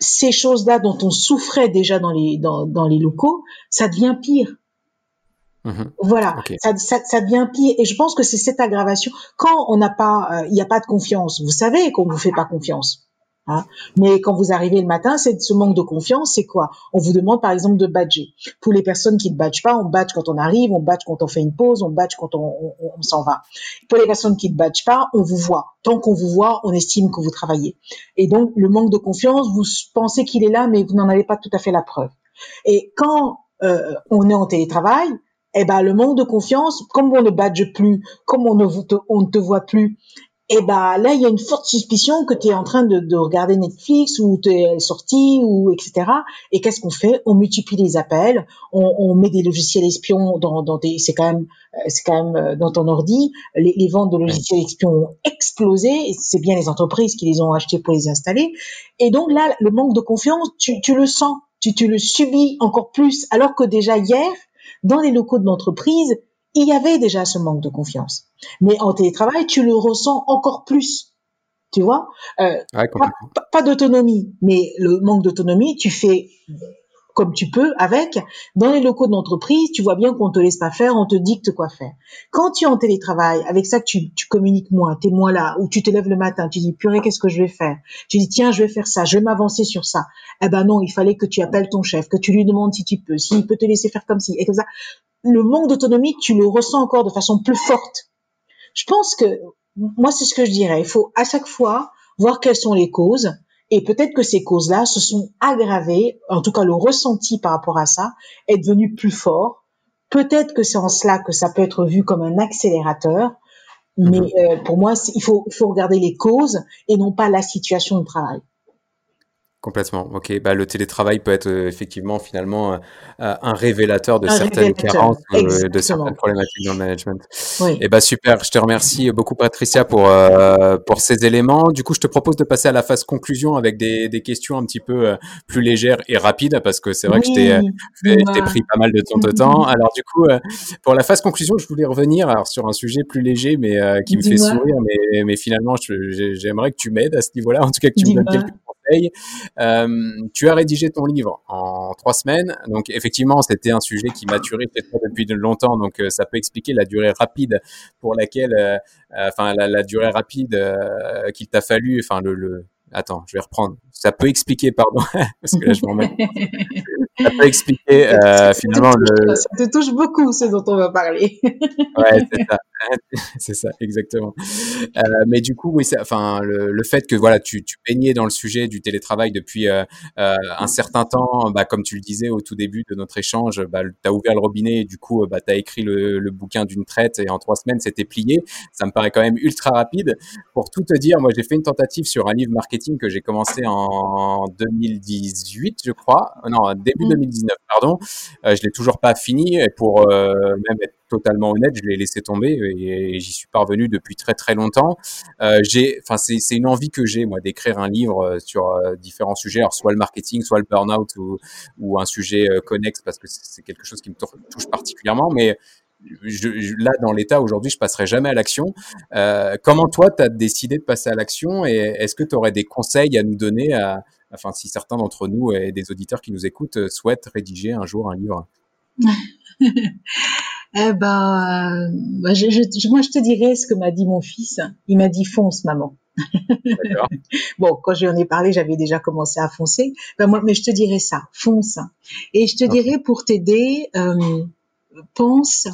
ces choses-là dont on souffrait déjà dans les dans, dans les locaux, ça devient pire. Mhm. Voilà, ça, ça, ça, devient pire. Et je pense que c'est cette aggravation. Quand on n'a pas, euh, il n'y a pas de confiance. Vous savez qu'on vous fait pas confiance. Hein. Mais quand vous arrivez le matin, c'est ce manque de confiance, c'est quoi? On vous demande par exemple de badger. Pour les personnes qui ne badgent pas, on badge quand on arrive, on badge quand on fait une pause, on badge quand on, s'en va. Pour les personnes qui ne badgent pas, on vous voit. Tant qu'on vous voit, on estime que vous travaillez. Et donc le manque de confiance, vous pensez qu'il est là, mais vous n'en avez pas tout à fait la preuve. Et quand euh, on est en télétravail, eh ben le manque de confiance, comme on ne badge plus, comme on ne te voit plus, et bah là il y a une forte suspicion que tu es en train de, de regarder Netflix ou tu es sorti ou etc. Et qu'est-ce qu'on fait? On multiplie les appels, on, on, met des logiciels espions dans, dans des, c'est quand même euh, c'est quand même euh, dans ton ordi. Les, les ventes de logiciels espions ont explosé. C'est bien les entreprises qui les ont achetés pour les installer. Et donc là le manque de confiance, tu, tu le sens, tu, tu le subis encore plus, alors que déjà hier dans les locaux de l'entreprise il y avait déjà ce manque de confiance. Mais en télétravail, tu le ressens encore plus. Tu vois euh, Pas, d'autonomie, mais le manque d'autonomie, tu fais comme tu peux avec. Dans les locaux de l'entreprise, tu vois bien qu'on te laisse pas faire, on te dicte quoi faire. Quand tu es en télétravail, avec ça que tu, tu communiques moins, es moins là, ou tu te lèves le matin, tu dis purée, qu'est-ce que je vais faire? Tu dis tiens, je vais faire ça, je vais m'avancer sur ça. Eh ben non, il fallait que tu appelles ton chef, que tu lui demandes si tu peux, s'il peut te laisser faire comme ci et comme ça le manque d'autonomie, tu le ressens encore de façon plus forte. Je pense que, moi, c'est ce que je dirais. Il faut à chaque fois voir quelles sont les causes. Et peut-être que ces causes-là se sont aggravées, en tout cas le ressenti par rapport à ça est devenu plus fort. Peut-être que c'est en cela que ça peut être vu comme un accélérateur, mais mhm. euh, pour moi, il faut, il faut regarder les causes et non pas la situation de travail. Complètement. Ok. Bah, le télétravail peut être euh, effectivement finalement euh, euh, un révélateur de certaines carences, de certaines problématiques dans le management. Oui. Et eh bah super. Je te remercie beaucoup Patricia pour pour ces éléments. Du coup, je te propose de passer à la phase conclusion avec des, des questions un petit peu plus légères et rapides parce que c'est vrai que je t'ai pris pas mal de ton temps. Alors du coup, pour la phase conclusion, je voulais revenir alors sur un sujet plus léger mais qui me fait sourire, mais mais finalement, j'aimerais que tu m'aides à ce niveau-là. En tout cas, que tu me donnes quelques euh, tu as rédigé ton livre en trois semaines, donc effectivement c'était un sujet qui maturait depuis longtemps, donc euh, ça peut expliquer la durée rapide pour laquelle, euh, enfin la, durée rapide qu'il t'a fallu, enfin le, le attends, je vais reprendre. Ça peut expliquer, pardon, parce que là je m'en mets. ça peut expliquer euh, finalement le. Ça te touche beaucoup ce dont on va parler. ouais, c'est ça. c'est ça, exactement. Euh, mais du coup, oui, enfin, le, le, fait que voilà, tu, tu baignais dans le sujet du télétravail depuis euh, euh, un certain temps, bah, comme tu le disais au tout début de notre échange, bah, tu as ouvert le robinet et du coup, bah, tu as écrit le, le bouquin d'une traite et en trois semaines, c'était plié. Ça me paraît quand même ultra rapide. Pour tout te dire, moi, j'ai fait une tentative sur un livre marketing que j'ai commencé en 2018, je crois. Non, début 2019, mmh. pardon. je l'ai toujours pas fini et pour même être totalement honnête, je l'ai laissé tomber et, j'y suis parvenu depuis très très longtemps. Euh, j'ai, enfin c'est, c'est une envie que j'ai moi d'écrire un livre euh, sur euh, différents sujets, alors soit le marketing, soit le burn-out ou, ou un sujet euh, connexe parce que c'est quelque chose qui me touche particulièrement, mais je, là, dans l'état aujourd'hui, je passerai jamais à l'action. Euh, comment toi, tu as décidé de passer à l'action et est-ce que tu aurais des conseils à nous donner, à, enfin, si certains d'entre nous et des auditeurs qui nous écoutent souhaitent rédiger un jour un livre? Eh ben, euh, je, je, moi, je te dirais ce que m'a dit mon fils. Il m'a dit fonce, maman. bon, quand je lui en ai parlé, j'avais déjà commencé à foncer. Ben moi, mais je te dirais ça, fonce. Et je te dirais pour t'aider, euh, pense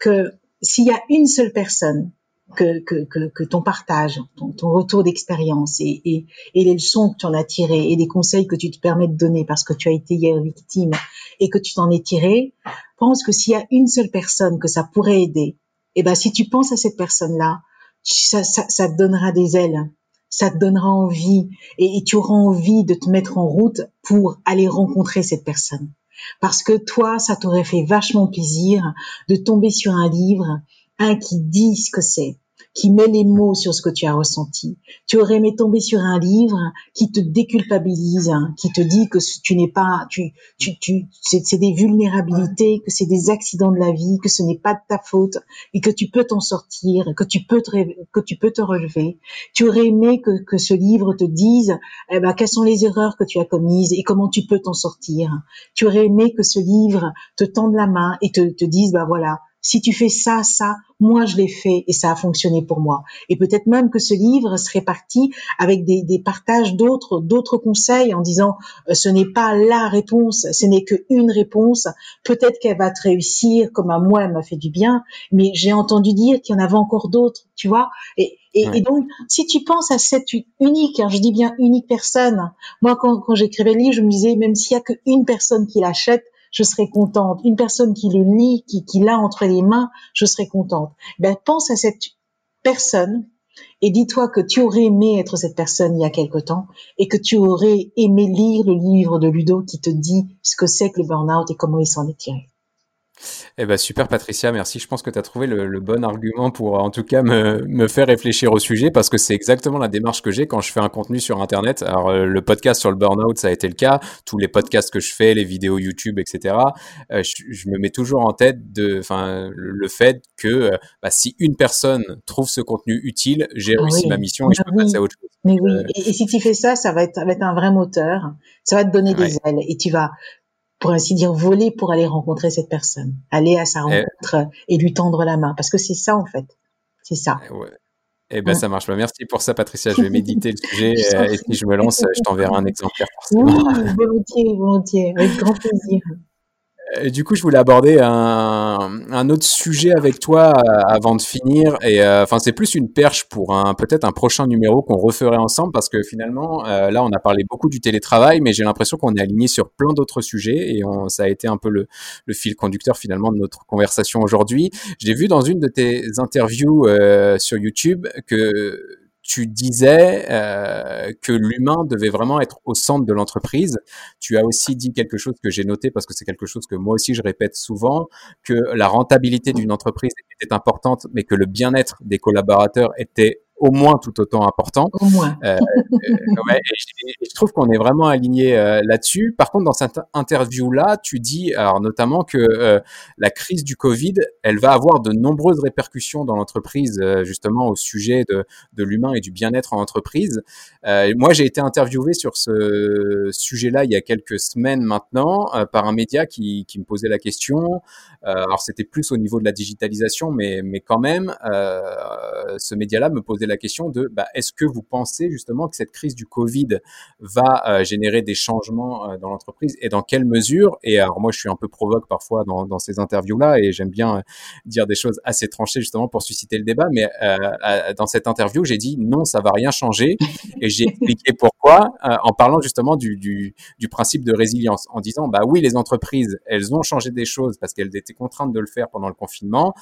que s'il y a une seule personne que, que, que, que ton partage, ton, retour d'expérience et, et, et, les leçons que tu en as tirées et les conseils que tu te permets de donner parce que tu as été hier victime et que tu t'en es tiré, pense que s'il y a une seule personne que ça pourrait aider, et eh ben si tu penses à cette personne-là, ça, ça, ça, te donnera des ailes, ça te donnera envie et tu auras envie de te mettre en route pour aller rencontrer cette personne. Parce que toi, ça t'aurait fait vachement plaisir de tomber sur un livre, un qui dit ce que c'est, qui met les mots sur ce que tu as ressenti. Tu aurais aimé tomber sur un livre qui te déculpabilise, hein, qui te dit que tu n'es pas, tu, tu, tu, c'est des vulnérabilités, que c'est des accidents de la vie, que ce n'est pas de ta faute et que tu peux t'en sortir, que tu peux te, que tu peux te relever. Tu aurais aimé que, que ce livre te dise, eh ben, quelles sont les erreurs que tu as commises et comment tu peux t'en sortir. Tu aurais aimé que ce livre te tende la main et te, te dise, bah voilà, si tu fais ça, ça, moi je l'ai fait et ça a fonctionné pour moi. Et peut-être même que ce livre serait parti avec des, des partages d'autres, d'autres conseils en disant euh, ce n'est pas la réponse, ce n'est qu'une réponse. Peut-être qu'elle va te réussir comme à moi elle m'a fait du bien, mais j'ai entendu dire qu'il y en avait encore d'autres, tu vois. Et, et, donc, si tu penses à cette unique, hein, je dis bien unique personne, moi quand, quand j'écrivais le livre, je me disais même s'il y a qu'une personne qui l'achète, je serais contente. Une personne qui le lit, qui, qui l'a entre les mains, je serais contente. Ben, pense à cette personne et dis-toi que tu aurais aimé être cette personne il y a quelque temps et que tu aurais aimé lire le livre de Ludo qui te dit ce que c'est que le burn-out et comment il s'en est tiré. Eh ben super Patricia, merci. Je pense que tu as trouvé le, bon argument pour en tout cas me, me, faire réfléchir au sujet parce que c'est exactement la démarche que j'ai quand je fais un contenu sur Internet. Alors euh, le podcast sur le burn-out, ça a été le cas. Tous les podcasts que je fais, les vidéos YouTube, etc. Euh, je, me mets toujours en tête de, enfin, le, fait que euh, bah, si une personne trouve ce contenu utile, j'ai ah réussi ma mission et je peux passer à autre chose. Mais oui. Et, si tu fais ça, ça va être, ça va être un vrai moteur. Ça va te donner des ailes et tu vas pour ainsi dire, voler pour aller rencontrer cette personne, aller à sa eh. rencontre et, lui tendre la main, parce que c'est ça en fait, c'est ça. Eh ouais. Eh ben, ça marche. pas. Merci pour ça, Patricia. Je vais méditer le sujet et si je me lance, je t'enverrai un exemplaire. Oui, volontiers, volontiers, avec grand plaisir. Euh, du coup, je voulais aborder un, un, autre sujet avec toi euh, avant de finir. Et euh, enfin, c'est plus une perche pour un peut-être un prochain numéro qu'on referait ensemble, parce que finalement, là, on a parlé beaucoup du télétravail, mais j'ai l'impression qu'on est aligné sur plein d'autres sujets, et on, ça a été un peu le, le, fil conducteur finalement de notre conversation aujourd'hui. J'ai vu dans une de tes interviews sur YouTube que tu disais euh, que l'humain devait vraiment être au centre de l'entreprise. Tu as aussi dit quelque chose que j'ai noté parce que c'est quelque chose que moi aussi je répète souvent, que la rentabilité d'une entreprise était importante, mais que le bien-être des collaborateurs était au moins tout autant important. Au moins. Euh, euh et je, trouve qu'on est vraiment aligné euh, là-dessus. Par contre, dans cette interview-là, tu dis alors notamment que euh, la crise du Covid, elle va avoir de nombreuses répercussions dans l'entreprise, justement au sujet de, de l'humain et du bien-être en entreprise. moi, j'ai été interviewé sur ce sujet-là il y a quelques semaines maintenant par un média qui, qui me posait la question. alors, c'était plus au niveau de la digitalisation, mais, mais quand même, ce média-là me posait la question de bah, est-ce que vous pensez justement que cette crise du Covid va euh, générer des changements euh, dans l'entreprise et dans quelle mesure? Et alors moi, je suis un peu provoque parfois dans, dans ces interviews-là et j'aime bien euh, dire des choses assez tranchées justement pour susciter le débat. Mais dans cette interview, j'ai dit non, ça va rien changer et j'ai expliqué pourquoi en parlant justement du, du, du principe de résilience, en disant bah oui, les entreprises, elles ont changé des choses parce qu'elles étaient contraintes de le faire pendant le confinement,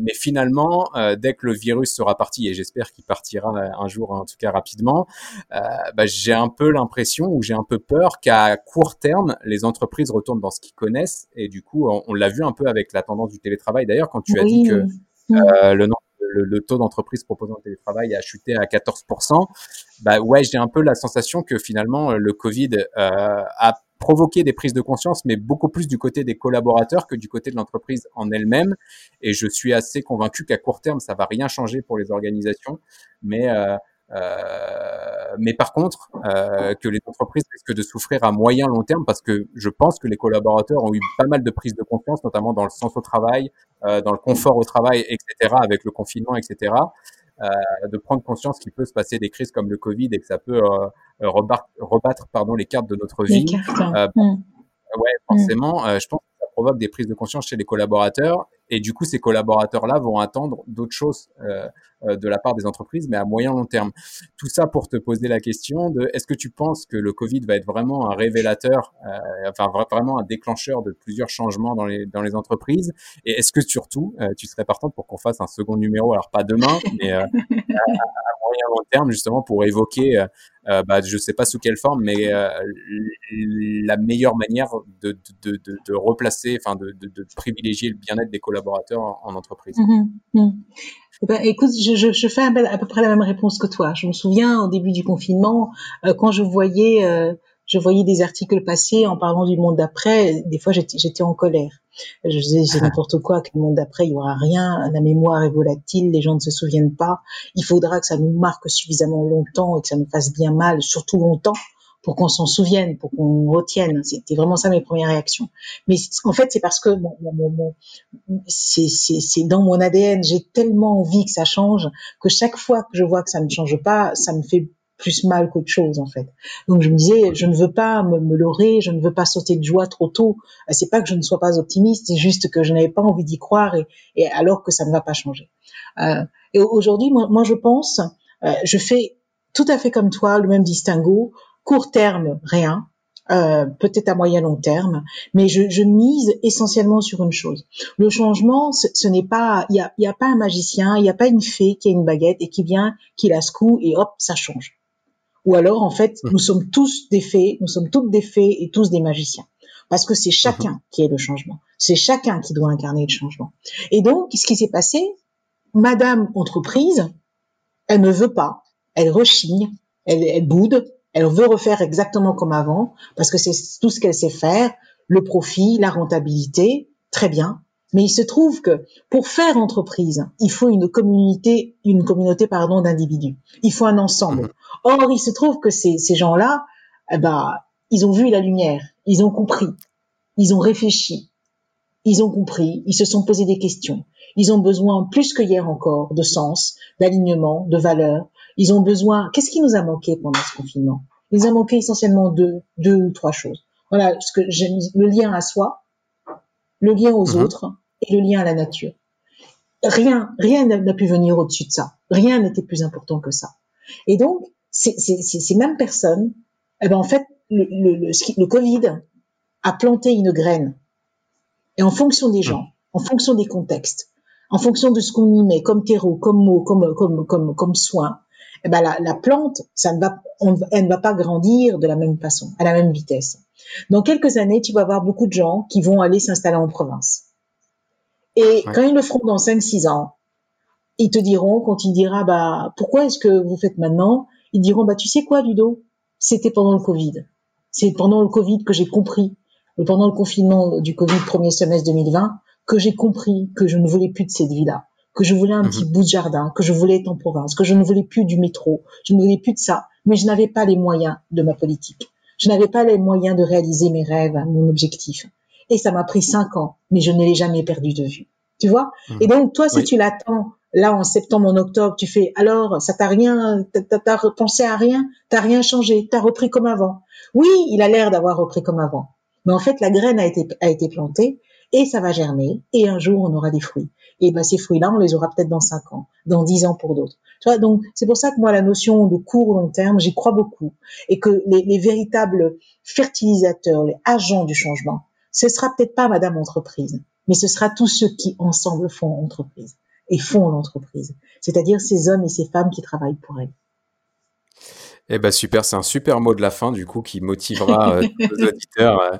mais finalement, dès que le virus sera parti et j'espère qu'il partira un jour, en tout cas rapidement, euh, bah, j'ai un peu l'impression ou j'ai un peu peur qu'à court terme, les entreprises retournent dans ce qu'ils connaissent. Et du coup, on, l'a vu un peu avec la tendance du télétravail. D'ailleurs, quand tu as dit que euh, le, le, taux d'entreprises proposant le télétravail a chuté à 14%, bah ouais, j'ai un peu la sensation que finalement le Covid euh, a provoquer des prises de conscience, mais beaucoup plus du côté des collaborateurs que du côté de l'entreprise en elle-même. Et je suis assez convaincu qu'à court terme, ça va rien changer pour les organisations, mais euh, euh, mais par contre, euh, que les entreprises risquent de souffrir à moyen long terme parce que je pense que les collaborateurs ont eu pas mal de prises de confiance, notamment dans le sens au travail, euh, dans le confort au travail, etc., avec le confinement, etc. Euh, de prendre conscience qu'il peut se passer des crises comme le Covid et que ça peut euh, rebattre, rebattre, pardon, les cartes de notre vie. Euh, mmh. Ouais, forcément, je pense que ça provoque des prises de conscience chez les collaborateurs et du coup, ces collaborateurs-là vont attendre d'autres choses euh, euh, de la part des entreprises, mais à moyen long terme. Tout ça pour te poser la question de est-ce que tu penses que le Covid va être vraiment un révélateur, euh, enfin vraiment un déclencheur de plusieurs changements dans les entreprises? Et est-ce que surtout, euh, tu serais partante pour qu'on fasse un second numéro, alors pas demain, mais à, moyen long terme justement pour évoquer euh, bah, je sais pas sous quelle forme, mais euh, la meilleure manière de, replacer, enfin de, de, privilégier le bien-être des collaborateurs en, entreprise. Mmh mmh. Eh ben, écoute, je, je, je, fais à peu près la même réponse que toi. Je me souviens au début du confinement, euh, quand je voyais, euh, je voyais des articles passer en parlant du monde d'après, des fois j'étais en colère. Je disais, c'est n'importe quoi, que le monde d'après, il y aura rien, la mémoire est volatile, les gens ne se souviennent pas. Il faudra que ça nous marque suffisamment longtemps et que ça nous fasse bien mal, surtout longtemps, pour qu'on s'en souvienne, pour qu'on retienne. C'était vraiment ça mes premières réactions. Mais en fait, c'est parce que mon, mon, mon, c'est dans mon ADN. J'ai tellement envie que ça change que chaque fois que je vois que ça ne change pas, ça me fait plus mal qu'autre chose en fait. Donc je me disais, je ne veux pas me, me leurrer, je ne veux pas sauter de joie trop tôt. Euh, c'est pas que je ne sois pas optimiste, c'est juste que je n'avais pas envie d'y croire et, et, alors que ça ne va pas changer. Euh, et aujourd'hui, moi, moi, je pense, euh, je fais tout à fait comme toi le même distinguo. Court terme, rien. Euh, peut-être à moyen long terme, mais je, je, mise essentiellement sur une chose. Le changement, ce, ce n'est pas, il y a, y a, pas un magicien, il n'y a pas une fée qui a une baguette et qui vient, qui la secoue et hop, ça change. Ou alors, en fait, mmh. nous sommes tous des fées, nous sommes toutes des fées et tous des magiciens. Parce que c'est chacun mmh. qui est le changement. C'est chacun qui doit incarner le changement. Et donc, ce qui s'est passé, Madame entreprise, elle ne veut pas, elle rechigne, elle, elle boude, elle veut refaire exactement comme avant, parce que c'est tout ce qu'elle sait faire, le profit, la rentabilité, très bien. Mais il se trouve que pour faire entreprise, il faut une communauté, une communauté pardon d'individus. Il faut un ensemble. Or, il se trouve que ces, ces gens-là, eh ben, ils ont vu la lumière, ils ont compris, ils ont réfléchi, ils ont compris, ils se sont posés des questions. Ils ont besoin plus que hier encore de sens, d'alignement, de valeur. Ils ont besoin. Qu'est-ce qui nous a manqué pendant ce confinement? Il nous a manqué essentiellement deux, deux ou trois choses. Voilà, ce que j'aime, le lien à soi, le lien aux mhm. autres et le lien à la nature. Rien, rien n'a pu venir au-dessus de ça. Rien n'était plus important que ça. Et donc, ces, mêmes personnes, eh ben en fait, le, le, le, Covid a planté une graine. Et en fonction des gens, en fonction des contextes, en fonction de ce qu'on y met comme terreau, comme mot, comme comme comme comme soin, eh ben la, la plante, ça ne va, elle ne va pas grandir de la même façon, à la même vitesse. Dans quelques années, tu vas avoir beaucoup de gens qui vont aller s'installer en province. Et quand ils le feront dans 5-6 ans, ils te diront, quand il dira, bah, pourquoi est-ce que vous faites maintenant? Ils diront, bah, tu sais quoi, Ludo? C'était pendant le Covid. C'est pendant le Covid que j'ai compris, pendant le confinement du Covid premier semestre 2020, que j'ai compris que je ne voulais plus de cette vie-là, que je voulais un mhm. petit bout de jardin, que je voulais être en province, que je ne voulais plus du métro, je ne voulais plus de ça, mais je n'avais pas les moyens de ma politique. Je n'avais pas les moyens de réaliser mes rêves, mon objectif. Et ça m'a pris cinq ans, mais je ne l'ai jamais perdu de vue. Tu vois? Mmh. Et donc, toi, si tu l'attends, là, en septembre, en octobre, tu fais, alors, ça t'a rien, t'as repensé à rien, t'as rien changé, t'as repris comme avant? Oui, il a l'air d'avoir repris comme avant. Mais en fait, la graine a été, a été plantée et ça va germer et un jour, on aura des fruits. Et ben, ces fruits-là, on les aura peut-être dans cinq ans, dans dix ans pour d'autres. Tu donc c'est pour ça que moi la notion de court long terme, j'y crois beaucoup, et que les, les, véritables fertilisateurs, les agents du changement, ce sera peut-être pas Madame Entreprise, mais ce sera tous ceux qui ensemble font entreprise et font l'entreprise, c'est-à-dire ces hommes et ces femmes qui travaillent pour elle. Eh ben super, c'est un super mot de la fin du coup qui motivera euh, nos auditeurs euh,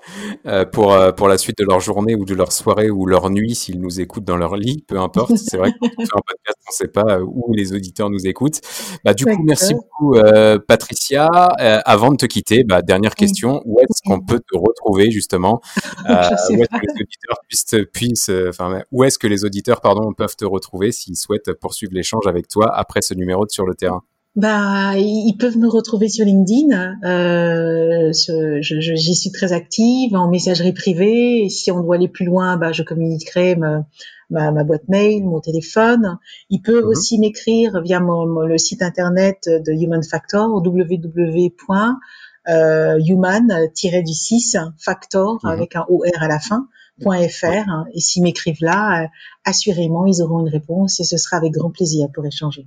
euh, pour pour la suite de leur journée ou de leur soirée ou leur nuit s'ils nous écoutent dans leur lit, peu importe. C'est vrai qu'on fait un podcast, on ne sait pas où les auditeurs nous écoutent. Bah du coup, merci beaucoup Patricia. avant de te quitter, bah, dernière question, où est-ce qu'on peut te retrouver justement? Où est-ce que les auditeurs puissent, puissent enfin où est-ce que les auditeurs pardon peuvent te retrouver s'ils souhaitent poursuivre l'échange avec toi après ce numéro de sur le terrain? Bah, ils peuvent me retrouver sur LinkedIn. Euh, J'y suis très active en messagerie privée. Et si on doit aller plus loin, bah, je communiquerai ma, ma, ma boîte mail, mon téléphone. Ils peuvent mhm. aussi m'écrire via mon, le site internet de Human Factor, www.human-du6 factor mhm. avec un OR à la fin. .fr et s'ils m'écrivent là, euh, assurément ils auront une réponse et ce sera avec grand plaisir pour échanger.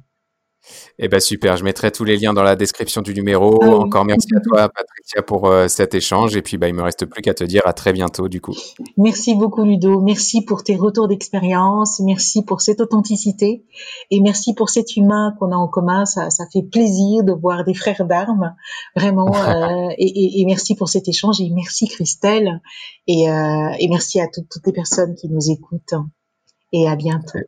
Eh ben super, je mettrai tous les liens dans la description du numéro. Ah Encore merci à toi, Patricia, pour euh, cet échange. Et puis, bah, il me reste plus qu'à te dire à très bientôt, du coup. Merci beaucoup, Ludo. Merci pour tes retours d'expérience. Merci pour cette authenticité. Et merci pour cet humain qu'on a en commun. Ça, ça fait plaisir de voir des frères d'armes, vraiment. Euh, et, et, merci pour cet échange. Et merci, Christelle. Et, euh, et merci à toutes les personnes qui nous écoutent. Et à bientôt.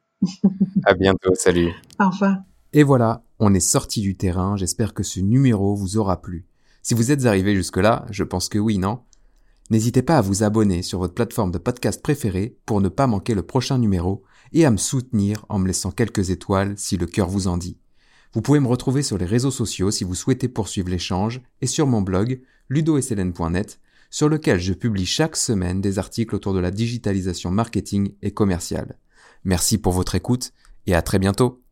À bientôt. Salut. Au revoir. Et voilà, on est sorti du terrain, j'espère que ce numéro vous aura plu. Si vous êtes arrivé jusque-là, je pense que oui, non? N'hésitez pas à vous abonner sur votre plateforme de podcast préférée pour ne pas manquer le prochain numéro et à me soutenir en me laissant quelques étoiles si le cœur vous en dit. Vous pouvez me retrouver sur les réseaux sociaux si vous souhaitez poursuivre l'échange et sur mon blog ludosln.net sur lequel je publie chaque semaine des articles autour de la digitalisation marketing et commerciale. Merci pour votre écoute et à très bientôt.